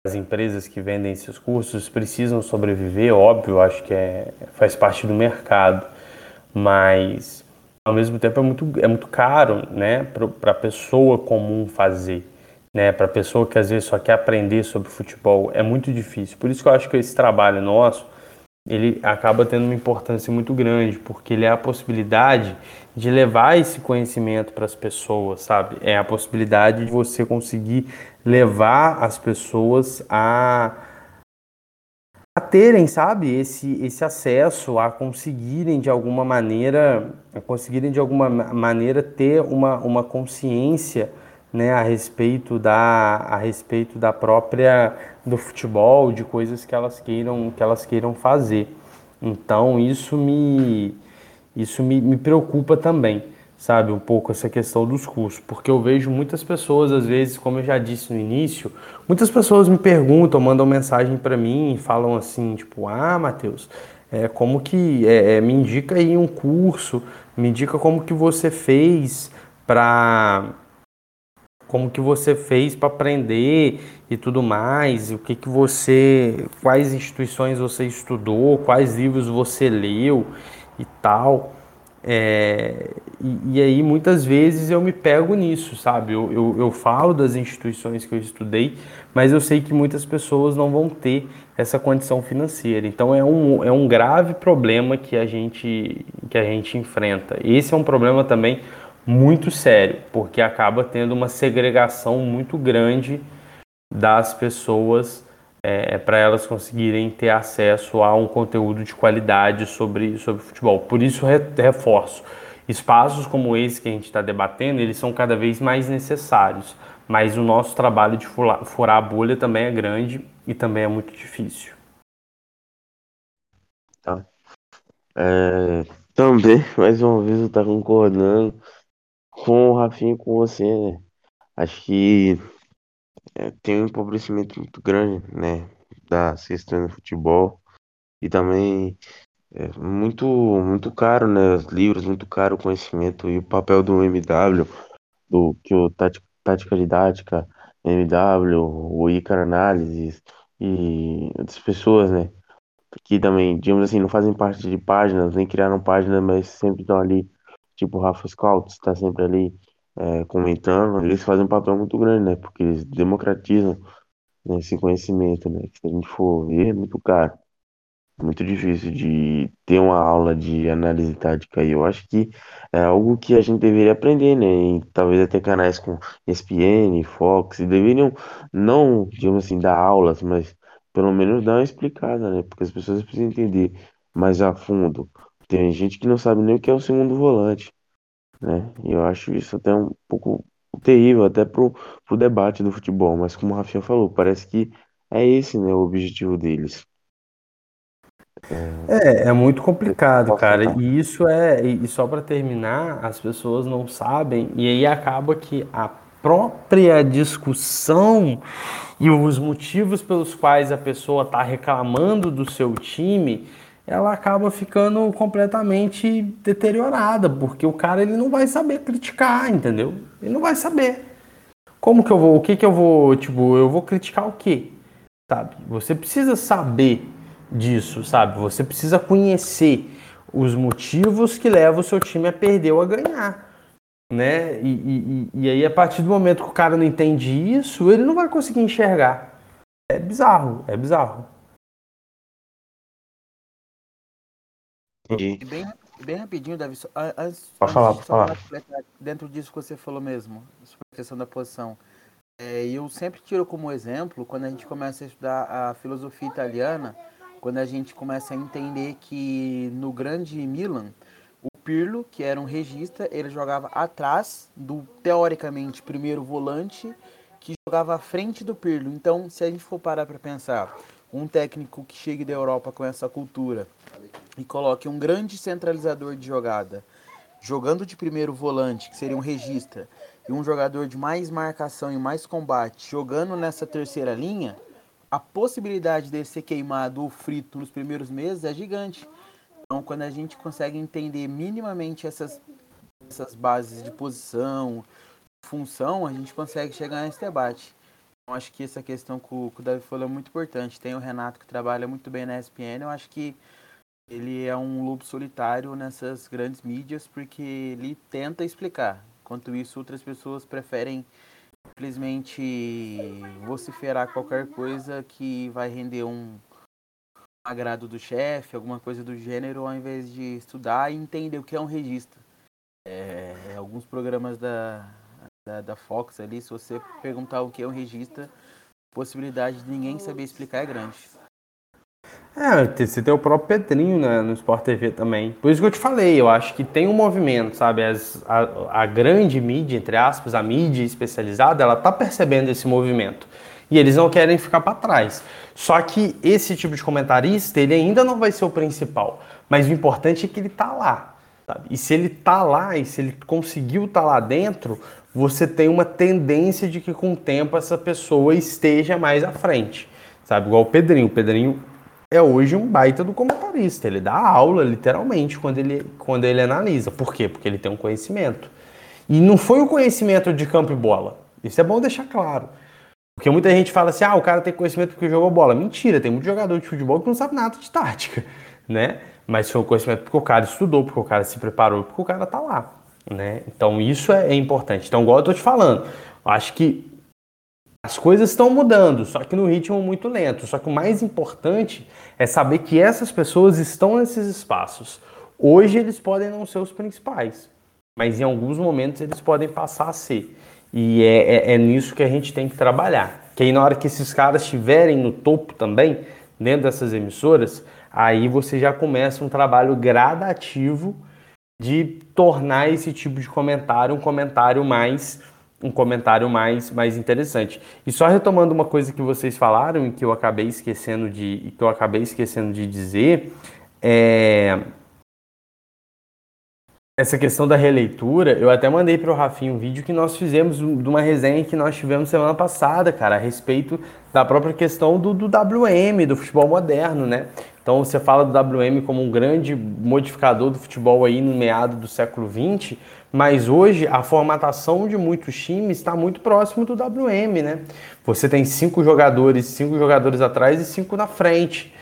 as empresas que vendem esses cursos precisam sobreviver, óbvio, acho que é, faz parte do mercado, mas ao mesmo tempo é muito, é muito caro né, para a pessoa comum fazer né, para pessoa que às vezes só quer aprender sobre futebol, é muito difícil. Por isso que eu acho que esse trabalho nosso, ele acaba tendo uma importância muito grande, porque ele é a possibilidade de levar esse conhecimento para as pessoas, sabe? É a possibilidade de você conseguir levar as pessoas a a terem, sabe, esse, esse acesso, a conseguirem de alguma maneira, conseguirem de alguma maneira ter uma, uma consciência né, a respeito da a respeito da própria do futebol, de coisas que elas queiram que elas queiram fazer. Então isso me isso me, me preocupa também, sabe, um pouco essa questão dos cursos, porque eu vejo muitas pessoas às vezes, como eu já disse no início, muitas pessoas me perguntam, mandam mensagem para mim e falam assim, tipo, ah, Matheus, é, como que é, é, me indica aí um curso, me indica como que você fez para como que você fez para aprender e tudo mais, o que que você, quais instituições você estudou, quais livros você leu e tal. É, e, e, aí muitas vezes eu me pego nisso, sabe? Eu, eu, eu falo das instituições que eu estudei, mas eu sei que muitas pessoas não vão ter essa condição financeira. Então é um, é um grave problema que a gente, que a gente enfrenta. Esse é um problema também muito sério, porque acaba tendo uma segregação muito grande das pessoas é, para elas conseguirem ter acesso a um conteúdo de qualidade sobre, sobre futebol. Por isso, reforço, espaços como esse que a gente está debatendo, eles são cada vez mais necessários, mas o nosso trabalho de furar, a bolha também é grande e também é muito difícil. Tá. É, também, (laughs) mais uma vez, eu estou concordando com o Rafinha com você, né? Acho que é, tem um empobrecimento muito grande, né? Das questões do futebol. E também é muito, muito caro, né? Os livros, muito caro o conhecimento. E o papel do MW, do que o Tática, tática Didática, MW, o Icar Análises e outras pessoas, né? Que também, digamos assim, não fazem parte de páginas, nem criaram páginas, mas sempre estão ali tipo Rafa Scout está sempre ali é, comentando, eles fazem um papel muito grande, né? Porque eles democratizam né, esse conhecimento, né? Que se a gente for ver, é muito caro. Muito difícil de ter uma aula de análise tática aí. Eu acho que é algo que a gente deveria aprender, né? E talvez até canais com ESPN, Fox, deveriam não, digamos assim, dar aulas, mas pelo menos dar uma explicada, né? Porque as pessoas precisam entender mais a fundo tem gente que não sabe nem o que é o segundo volante, né? E eu acho isso até um pouco terrível, até pro, pro debate do futebol. Mas como o Rafinha falou, parece que é esse, né, o objetivo deles. É, é muito complicado, cara. E isso é, e só para terminar, as pessoas não sabem, e aí acaba que a própria discussão e os motivos pelos quais a pessoa está reclamando do seu time ela acaba ficando completamente deteriorada, porque o cara ele não vai saber criticar, entendeu? Ele não vai saber. Como que eu vou, o que que eu vou, tipo, eu vou criticar o quê? Sabe? Você precisa saber disso, sabe? Você precisa conhecer os motivos que levam o seu time a perder ou a ganhar, né? E, e, e aí a partir do momento que o cara não entende isso, ele não vai conseguir enxergar. É bizarro, é bizarro. Entendi. Bem, bem rapidinho, Davi, as, pode falar, pode falar. Dentro disso que você falou mesmo, sobre a questão da posição. É, eu sempre tiro como exemplo, quando a gente começa a estudar a filosofia italiana, quando a gente começa a entender que no grande Milan, o Pirlo, que era um regista, ele jogava atrás do, teoricamente, primeiro volante, que jogava à frente do Pirlo. Então, se a gente for parar para pensar, um técnico que chegue da Europa com essa cultura e coloque um grande centralizador de jogada, jogando de primeiro volante, que seria um regista, e um jogador de mais marcação e mais combate, jogando nessa terceira linha, a possibilidade dele ser queimado ou frito nos primeiros meses é gigante. Então, quando a gente consegue entender minimamente essas, essas bases de posição, função, a gente consegue chegar nesse debate. Então, acho que essa questão que o, que o Davi falou é muito importante. Tem o Renato que trabalha muito bem na ESPN, eu acho que ele é um lobo solitário nessas grandes mídias porque ele tenta explicar. Enquanto isso, outras pessoas preferem simplesmente vociferar qualquer coisa que vai render um agrado do chefe, alguma coisa do gênero, ao invés de estudar e entender o que é um registro. É, alguns programas da, da, da, Fox ali, se você perguntar o que é um registro, a possibilidade de ninguém saber explicar é grande. É, você tem o próprio Pedrinho né, no Sport TV também. Por isso que eu te falei, eu acho que tem um movimento, sabe? As, a, a grande mídia, entre aspas, a mídia especializada, ela tá percebendo esse movimento. E eles não querem ficar para trás. Só que esse tipo de comentarista, ele ainda não vai ser o principal. Mas o importante é que ele tá lá. Sabe? E se ele tá lá, e se ele conseguiu estar tá lá dentro, você tem uma tendência de que com o tempo essa pessoa esteja mais à frente. Sabe? Igual o Pedrinho. O Pedrinho é hoje um baita do comentarista. Ele dá aula, literalmente, quando ele, quando ele analisa. Por quê? Porque ele tem um conhecimento. E não foi o conhecimento de campo e bola. Isso é bom deixar claro. Porque muita gente fala assim, ah, o cara tem conhecimento porque jogou bola. Mentira, tem muito jogador de futebol que não sabe nada de tática, (laughs) né? Mas foi um conhecimento porque o cara estudou, porque o cara se preparou, porque o cara tá lá, né? Então isso é, é importante. Então, igual eu tô te falando, acho que as coisas estão mudando, só que no ritmo muito lento. Só que o mais importante é saber que essas pessoas estão nesses espaços. Hoje eles podem não ser os principais, mas em alguns momentos eles podem passar a ser. E é, é, é nisso que a gente tem que trabalhar. Que aí na hora que esses caras estiverem no topo também, dentro dessas emissoras, aí você já começa um trabalho gradativo de tornar esse tipo de comentário um comentário mais um comentário mais, mais interessante. E só retomando uma coisa que vocês falaram e que eu acabei esquecendo de, que eu acabei esquecendo de dizer, é essa questão da releitura, eu até mandei para o Rafinha um vídeo que nós fizemos de uma resenha que nós tivemos semana passada, cara, a respeito da própria questão do, do WM, do futebol moderno, né? Então você fala do WM como um grande modificador do futebol aí no meado do século XX, mas hoje a formatação de muitos times está muito próximo do WM, né? Você tem cinco jogadores, cinco jogadores atrás e cinco na frente.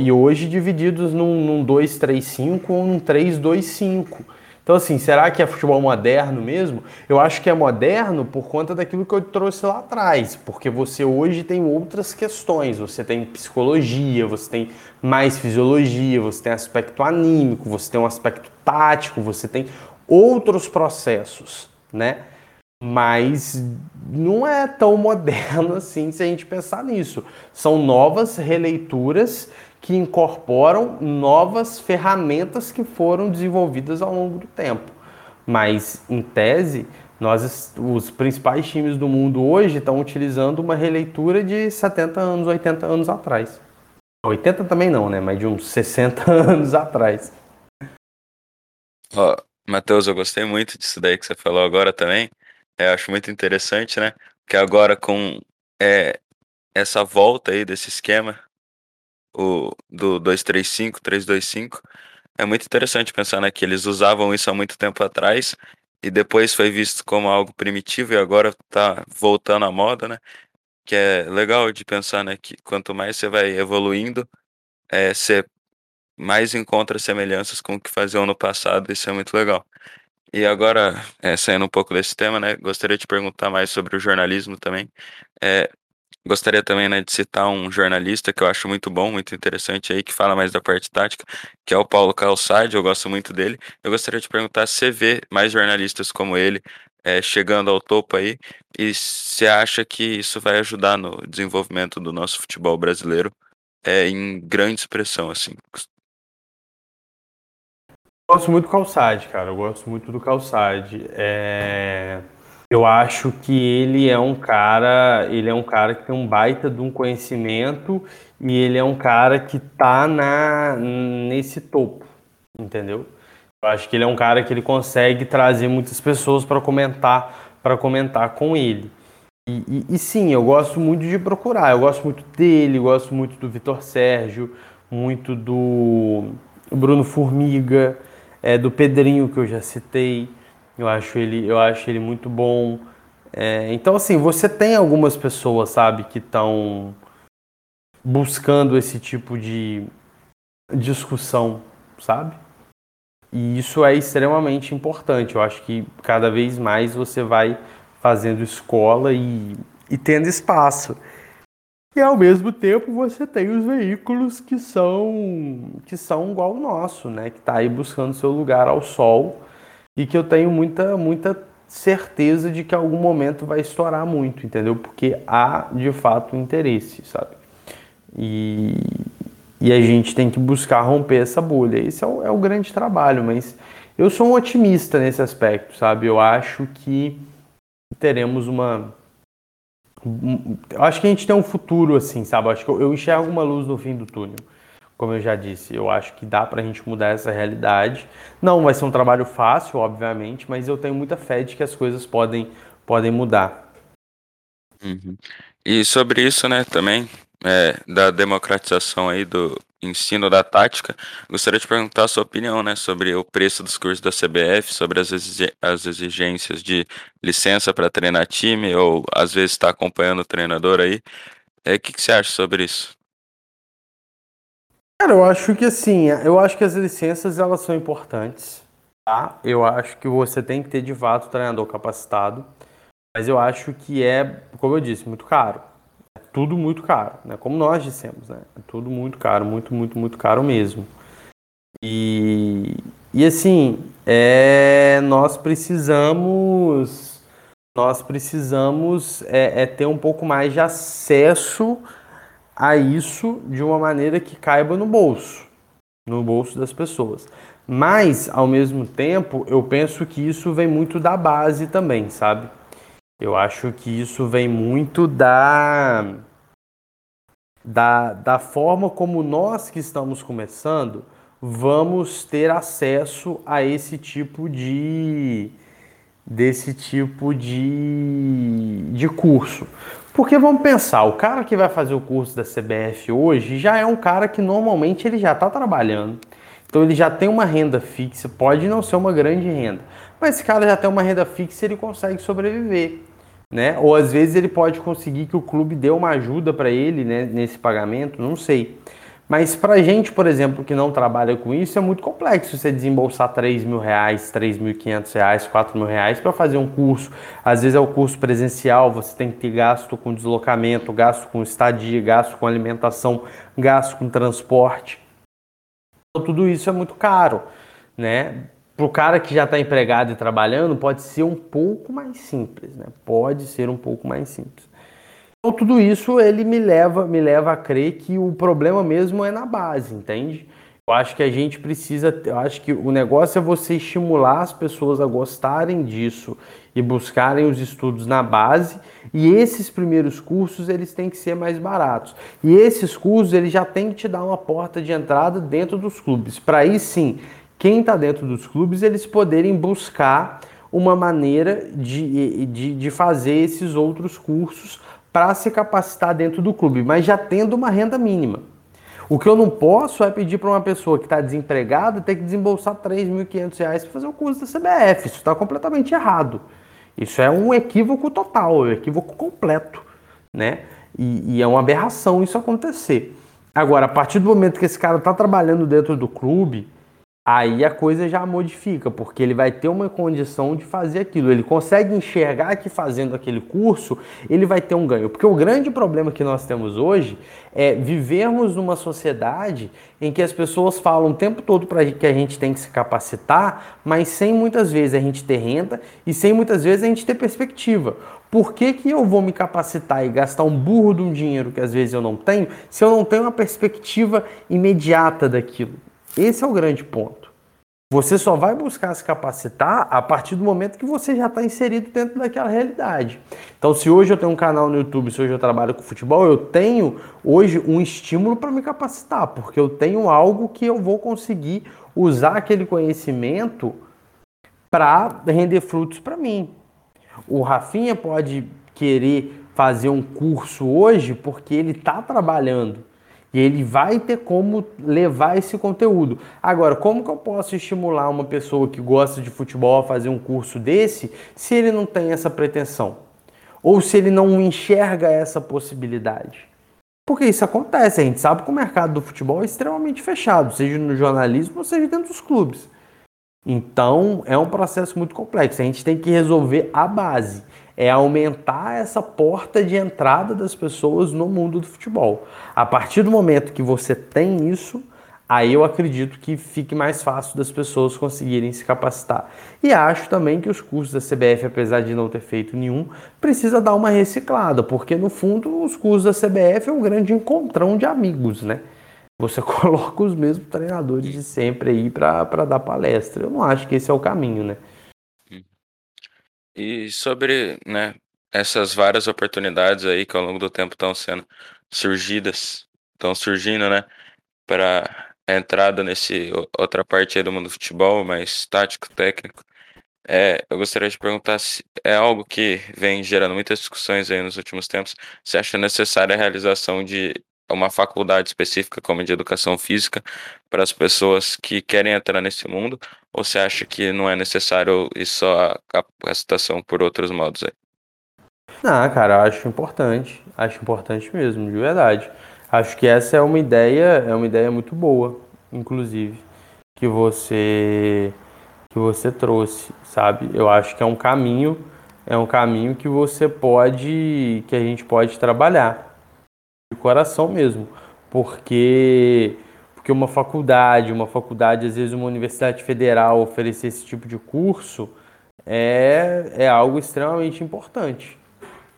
E hoje divididos num, num 2-3-5 ou num 3-2-5. Então, assim, será que é futebol moderno mesmo? Eu acho que é moderno por conta daquilo que eu trouxe lá atrás, porque você hoje tem outras questões. Você tem psicologia, você tem mais fisiologia, você tem aspecto anímico, você tem um aspecto tático, você tem outros processos, né? Mas não é tão (laughs) moderno assim se a gente pensar nisso. São novas releituras que incorporam novas ferramentas que foram desenvolvidas ao longo do tempo. Mas, em tese, nós, os principais times do mundo hoje estão utilizando uma releitura de 70 anos, 80 anos atrás. 80 também não, né? Mas de uns 60 (laughs) anos atrás. Ó, Matheus, eu gostei muito disso daí que você falou agora também. Eu acho muito interessante, né? Que agora com é, essa volta aí desse esquema o do 235, 325, é muito interessante pensar né, que eles usavam isso há muito tempo atrás e depois foi visto como algo primitivo e agora está voltando à moda, né? Que é legal de pensar, né, que quanto mais você vai evoluindo, é, você mais encontra semelhanças com o que faziam no passado, isso é muito legal. E agora, é, saindo um pouco desse tema, né, gostaria de perguntar mais sobre o jornalismo também. É, Gostaria também, né, de citar um jornalista que eu acho muito bom, muito interessante aí, que fala mais da parte tática, que é o Paulo Calçade, eu gosto muito dele. Eu gostaria de perguntar se você vê mais jornalistas como ele é, chegando ao topo aí, e se acha que isso vai ajudar no desenvolvimento do nosso futebol brasileiro é, em grande expressão, assim. gosto muito do Calçade, cara. Eu gosto muito do Calçade. É... Eu acho que ele é um cara, ele é um cara que tem um baita de um conhecimento e ele é um cara que tá na nesse topo, entendeu? Eu acho que ele é um cara que ele consegue trazer muitas pessoas para comentar, para comentar com ele. E, e, e, sim, eu gosto muito de procurar. Eu gosto muito dele, gosto muito do Vitor Sérgio, muito do Bruno Formiga, é, do Pedrinho que eu já citei. Eu acho ele, eu acho ele muito bom. É, então assim, você tem algumas pessoas, sabe, que estão buscando esse tipo de discussão, sabe? E isso é extremamente importante. Eu acho que cada vez mais você vai fazendo escola e, e tendo espaço. E ao mesmo tempo você tem os veículos que são que são igual o nosso, né? Que está aí buscando seu lugar ao sol e que eu tenho muita muita certeza de que algum momento vai estourar muito, entendeu? Porque há de fato interesse, sabe? E, e a gente tem que buscar romper essa bolha. Esse é o, é o grande trabalho, mas eu sou um otimista nesse aspecto, sabe? Eu acho que teremos uma. Eu acho que a gente tem um futuro assim, sabe? Eu acho que eu enxergo uma luz no fim do túnel. Como eu já disse, eu acho que dá pra gente mudar essa realidade. Não vai ser um trabalho fácil, obviamente, mas eu tenho muita fé de que as coisas podem, podem mudar. Uhum. E sobre isso, né, também, é, da democratização aí do ensino da tática, gostaria de perguntar a sua opinião, né, sobre o preço dos cursos da CBF, sobre as, as exigências de licença para treinar time, ou às vezes está acompanhando o treinador aí. É, o que, que você acha sobre isso? Cara, eu acho que assim, eu acho que as licenças elas são importantes, tá? Eu acho que você tem que ter de fato treinador capacitado, mas eu acho que é, como eu disse, muito caro tudo muito caro, né? Como nós dissemos, né? É tudo muito caro, muito, muito, muito caro mesmo. E, e assim, é, nós precisamos, nós precisamos é, é ter um pouco mais de acesso a isso de uma maneira que caiba no bolso, no bolso das pessoas. Mas, ao mesmo tempo, eu penso que isso vem muito da base também, sabe? Eu acho que isso vem muito da, da, da forma como nós que estamos começando vamos ter acesso a esse tipo de desse tipo de, de curso. Porque vamos pensar, o cara que vai fazer o curso da CBF hoje já é um cara que normalmente ele já está trabalhando. Então ele já tem uma renda fixa, pode não ser uma grande renda, mas esse cara já tem uma renda fixa ele consegue sobreviver né? Ou às vezes ele pode conseguir que o clube dê uma ajuda para ele né, nesse pagamento, não sei. Mas para gente, por exemplo, que não trabalha com isso, é muito complexo você desembolsar 3 mil reais, 3.500 reais, 4 mil reais para fazer um curso. Às vezes é o curso presencial, você tem que ter gasto com deslocamento, gasto com estadia, gasto com alimentação, gasto com transporte. Então tudo isso é muito caro, né? para o cara que já está empregado e trabalhando, pode ser um pouco mais simples, né? Pode ser um pouco mais simples. Então, tudo isso ele me leva, me leva a crer que o problema mesmo é na base, entende? Eu acho que a gente precisa, eu acho que o negócio é você estimular as pessoas a gostarem disso e buscarem os estudos na base, e esses primeiros cursos eles têm que ser mais baratos. E esses cursos eles já têm que te dar uma porta de entrada dentro dos clubes. Para aí sim, quem está dentro dos clubes, eles poderem buscar uma maneira de, de, de fazer esses outros cursos para se capacitar dentro do clube, mas já tendo uma renda mínima. O que eu não posso é pedir para uma pessoa que está desempregada ter que desembolsar R$ 3.500 para fazer o curso da CBF. Isso está completamente errado. Isso é um equívoco total, é um equívoco completo, né? E, e é uma aberração isso acontecer. Agora, a partir do momento que esse cara está trabalhando dentro do clube, aí a coisa já modifica, porque ele vai ter uma condição de fazer aquilo. Ele consegue enxergar que fazendo aquele curso, ele vai ter um ganho. Porque o grande problema que nós temos hoje é vivermos numa sociedade em que as pessoas falam o tempo todo para que a gente tem que se capacitar, mas sem muitas vezes a gente ter renda e sem muitas vezes a gente ter perspectiva. Por que, que eu vou me capacitar e gastar um burro de um dinheiro que às vezes eu não tenho, se eu não tenho uma perspectiva imediata daquilo? Esse é o grande ponto. Você só vai buscar se capacitar a partir do momento que você já está inserido dentro daquela realidade. Então, se hoje eu tenho um canal no YouTube, se hoje eu trabalho com futebol, eu tenho hoje um estímulo para me capacitar, porque eu tenho algo que eu vou conseguir usar aquele conhecimento para render frutos para mim. O Rafinha pode querer fazer um curso hoje porque ele está trabalhando. E ele vai ter como levar esse conteúdo. Agora, como que eu posso estimular uma pessoa que gosta de futebol a fazer um curso desse se ele não tem essa pretensão? Ou se ele não enxerga essa possibilidade? Porque isso acontece, a gente sabe que o mercado do futebol é extremamente fechado, seja no jornalismo ou seja dentro dos clubes. Então, é um processo muito complexo. A gente tem que resolver a base é aumentar essa porta de entrada das pessoas no mundo do futebol. A partir do momento que você tem isso, aí eu acredito que fique mais fácil das pessoas conseguirem se capacitar. E acho também que os cursos da CBF, apesar de não ter feito nenhum, precisa dar uma reciclada, porque no fundo os cursos da CBF é um grande encontrão de amigos, né? Você (laughs) coloca os mesmos treinadores de sempre aí para dar palestra. Eu não acho que esse é o caminho, né? E sobre, né, essas várias oportunidades aí que ao longo do tempo estão sendo surgidas, estão surgindo, né, para a entrada nesse outra parte aí do mundo do futebol, mais tático, técnico. É, eu gostaria de perguntar se é algo que vem gerando muitas discussões aí nos últimos tempos. Você acha necessária a realização de uma faculdade específica como de educação física para as pessoas que querem entrar nesse mundo? Ou você acha que não é necessário e só a capacitação por outros modos aí? Não, cara, acho importante. Acho importante mesmo, de verdade. Acho que essa é uma ideia, é uma ideia muito boa, inclusive, que você que você trouxe, sabe? Eu acho que é um caminho, é um caminho que você pode, que a gente pode trabalhar coração mesmo, porque porque uma faculdade, uma faculdade, às vezes uma universidade federal oferecer esse tipo de curso é, é algo extremamente importante,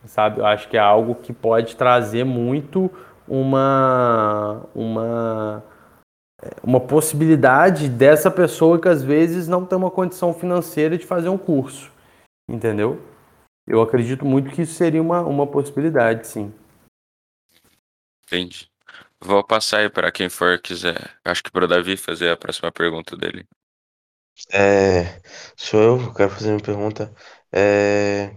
sabe? Eu acho que é algo que pode trazer muito uma uma uma possibilidade dessa pessoa que às vezes não tem uma condição financeira de fazer um curso, entendeu? Eu acredito muito que isso seria uma, uma possibilidade, sim. Entendi. Vou passar aí para quem for quiser. Acho que para o Davi fazer a próxima pergunta dele. É, sou eu, quero fazer uma pergunta. É,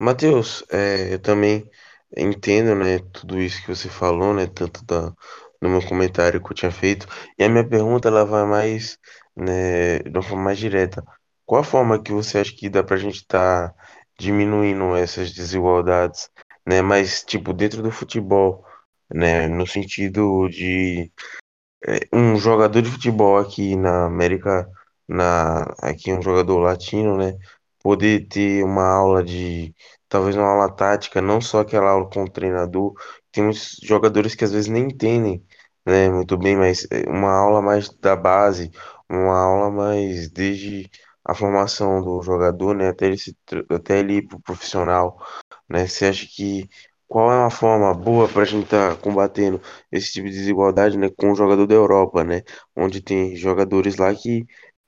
Matheus, é, eu também entendo, né, tudo isso que você falou, né, tanto da, no meu comentário que eu tinha feito, e a minha pergunta, ela vai mais, né, de uma forma mais direta. Qual a forma que você acha que dá pra gente estar tá diminuindo essas desigualdades, né, mas, tipo, dentro do futebol, né? No sentido de é, um jogador de futebol aqui na América, na, aqui um jogador latino, né? Poder ter uma aula de, talvez uma aula tática, não só aquela aula com o treinador. Tem muitos jogadores que às vezes nem entendem, né? Muito bem, mas é, uma aula mais da base, uma aula mais desde a formação do jogador, né? Até ele, se, até ele ir pro profissional, né? Você acha que qual é uma forma boa para a gente estar tá combatendo esse tipo de desigualdade, né, com o jogador da Europa, né, onde tem jogadores lá que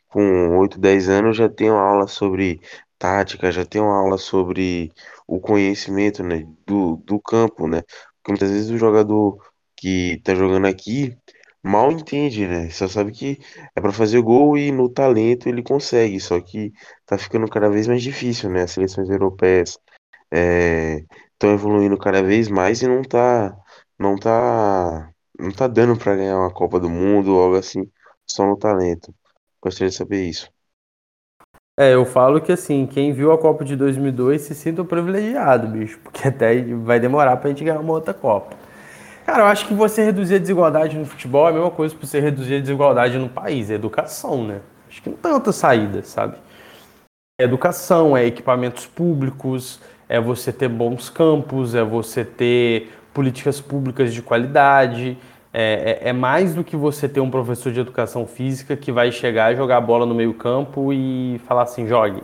com 8, 10 anos já tem uma aula sobre tática, já tem uma aula sobre o conhecimento, né, do, do campo, né, porque muitas vezes o jogador que tá jogando aqui mal entende, né, só sabe que é para fazer gol e no talento ele consegue, só que tá ficando cada vez mais difícil, né, as seleções europeias é, estão evoluindo cada vez mais e não tá, não tá, não tá dando para ganhar uma Copa do Mundo ou algo assim, só no talento. Gostaria de saber isso. É, eu falo que assim, quem viu a Copa de 2002 se sinta privilegiado, bicho, porque (laughs) até vai demorar pra gente ganhar uma outra Copa. Cara, eu acho que você reduzir a desigualdade no futebol é a mesma coisa que você reduzir a desigualdade no país, é educação, né? Acho que não tem outra saída, sabe? É educação, é equipamentos públicos, é você ter bons campos, é você ter políticas públicas de qualidade. É, é, é, mais do que você ter um professor de educação física que vai chegar, jogar a bola no meio campo e falar assim, jogue,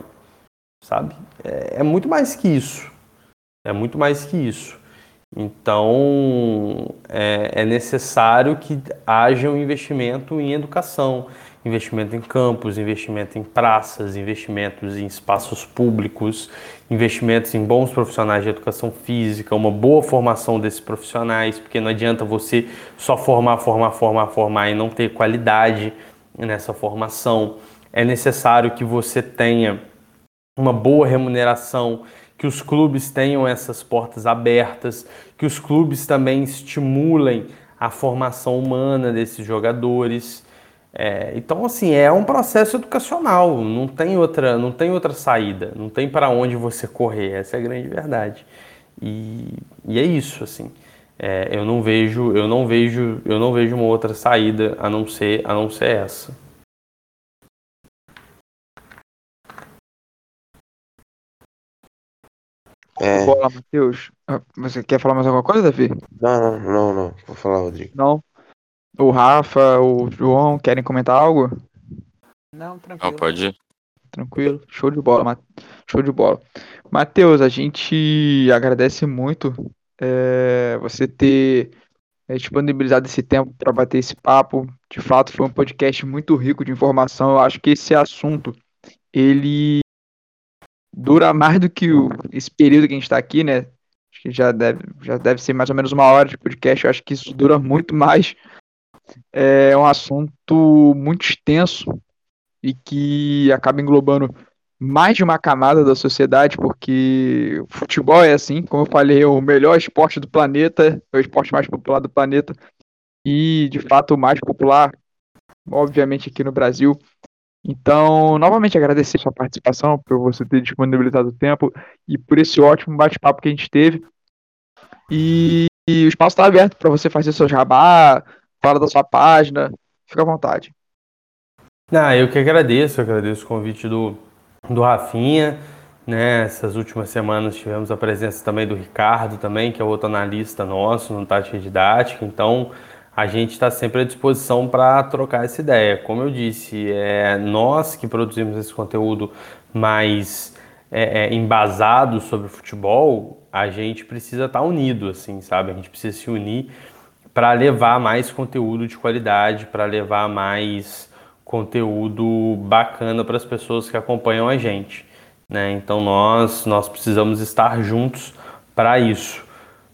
sabe? É, é muito mais que isso. É muito mais que isso. Então, é, é necessário que haja um investimento em educação, investimento em campos, investimento em praças, investimentos em espaços públicos, investimentos em bons profissionais de educação física, uma boa formação desses profissionais, porque não adianta você só formar, formar, formar, formar e não ter qualidade nessa formação. É necessário que você tenha uma boa remuneração, que os clubes tenham essas portas abertas, que os clubes também estimulem a formação humana desses jogadores. É, então, assim, é um processo educacional, não tem outra, não tem outra saída, não tem para onde você correr, essa é a grande verdade. E, e é isso, assim. É, eu não vejo, eu não vejo, eu não vejo uma outra saída a não ser, a não ser essa. É... Bola, Matheus. Ah, você quer falar mais alguma coisa, Davi? Não, não, não, não. Vou falar, Rodrigo. Não. O Rafa, o João, querem comentar algo? Não, tranquilo. Não, pode ir. Tranquilo, show de bola, show de bola. Matheus, a gente agradece muito é, você ter é, disponibilizado esse tempo para bater esse papo. De fato, foi um podcast muito rico de informação. Eu acho que esse assunto ele dura mais do que o, esse período que a gente está aqui, né? Acho que já deve, já deve ser mais ou menos uma hora de podcast. Eu acho que isso dura muito mais é um assunto muito extenso e que acaba englobando mais de uma camada da sociedade, porque futebol é assim, como eu falei, é o melhor esporte do planeta, é o esporte mais popular do planeta e, de fato, o mais popular, obviamente, aqui no Brasil. Então, novamente agradecer sua participação, por você ter disponibilizado o tempo e por esse ótimo bate-papo que a gente teve. E, e o espaço está aberto para você fazer seu jabá, fala da sua página, fica à vontade. Ah, eu que agradeço, eu agradeço o convite do, do Rafinha. Né, essas últimas semanas tivemos a presença também do Ricardo, também, que é outro analista nosso no Tática Didática. Então, a gente está sempre à disposição para trocar essa ideia. Como eu disse, é nós que produzimos esse conteúdo mais é, é, embasado sobre futebol, a gente precisa estar tá unido, assim, sabe? A gente precisa se unir para levar mais conteúdo de qualidade, para levar mais conteúdo bacana para as pessoas que acompanham a gente. Né? Então nós, nós precisamos estar juntos para isso.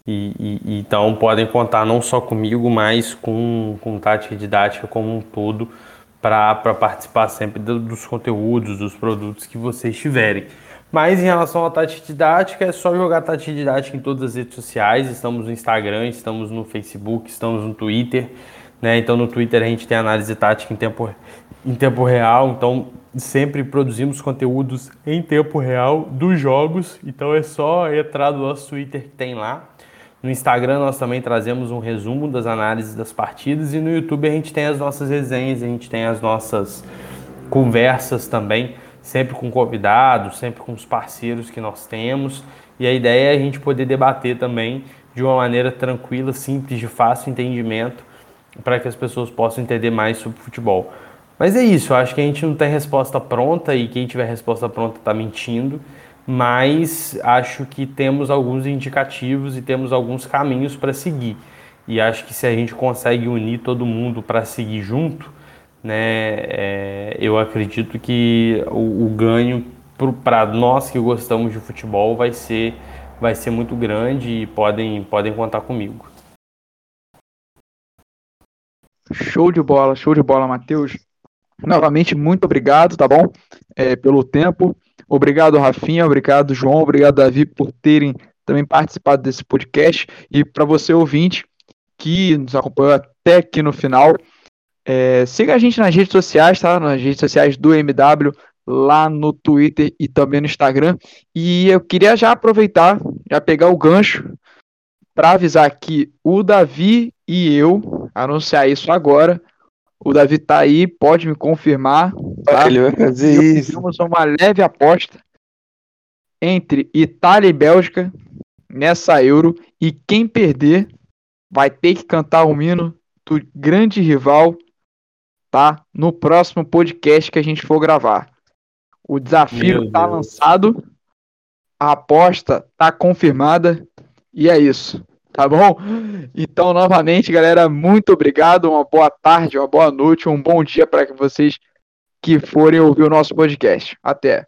E, e, então podem contar não só comigo, mas com, com tática didática como um todo para participar sempre dos conteúdos, dos produtos que vocês tiverem. Mas em relação à tática didática, é só jogar tática didática em todas as redes sociais. Estamos no Instagram, estamos no Facebook, estamos no Twitter. Né? Então no Twitter a gente tem análise tática em tempo, em tempo real. Então sempre produzimos conteúdos em tempo real dos jogos. Então é só entrar no nosso Twitter que tem lá. No Instagram nós também trazemos um resumo das análises das partidas e no YouTube a gente tem as nossas resenhas, a gente tem as nossas conversas também sempre com convidados, sempre com os parceiros que nós temos. E a ideia é a gente poder debater também de uma maneira tranquila, simples, de fácil entendimento, para que as pessoas possam entender mais sobre futebol. Mas é isso, eu acho que a gente não tem resposta pronta e quem tiver resposta pronta está mentindo, mas acho que temos alguns indicativos e temos alguns caminhos para seguir. E acho que se a gente consegue unir todo mundo para seguir junto, né, é, eu acredito que o, o ganho para nós que gostamos de futebol vai ser, vai ser muito grande e podem, podem contar comigo. Show de bola, show de bola, Matheus. Novamente, muito obrigado, tá bom? É, pelo tempo. Obrigado, Rafinha. Obrigado, João. Obrigado, Davi, por terem também participado desse podcast. E para você, ouvinte, que nos acompanhou até aqui no final, é, siga a gente nas redes sociais, tá? Nas redes sociais do MW, lá no Twitter e também no Instagram. E eu queria já aproveitar, já pegar o gancho para avisar que o Davi e eu anunciar isso agora. O Davi tá aí, pode me confirmar. Tá? Ele vai fazer isso. Temos uma leve aposta entre Itália e Bélgica nessa Euro. E quem perder vai ter que cantar o hino do grande rival, tá? No próximo podcast que a gente for gravar. O desafio Meu tá Deus. lançado, a aposta tá confirmada e é isso, tá bom? Então, novamente, galera, muito obrigado. Uma boa tarde, uma boa noite, um bom dia para vocês que forem ouvir o nosso podcast. Até.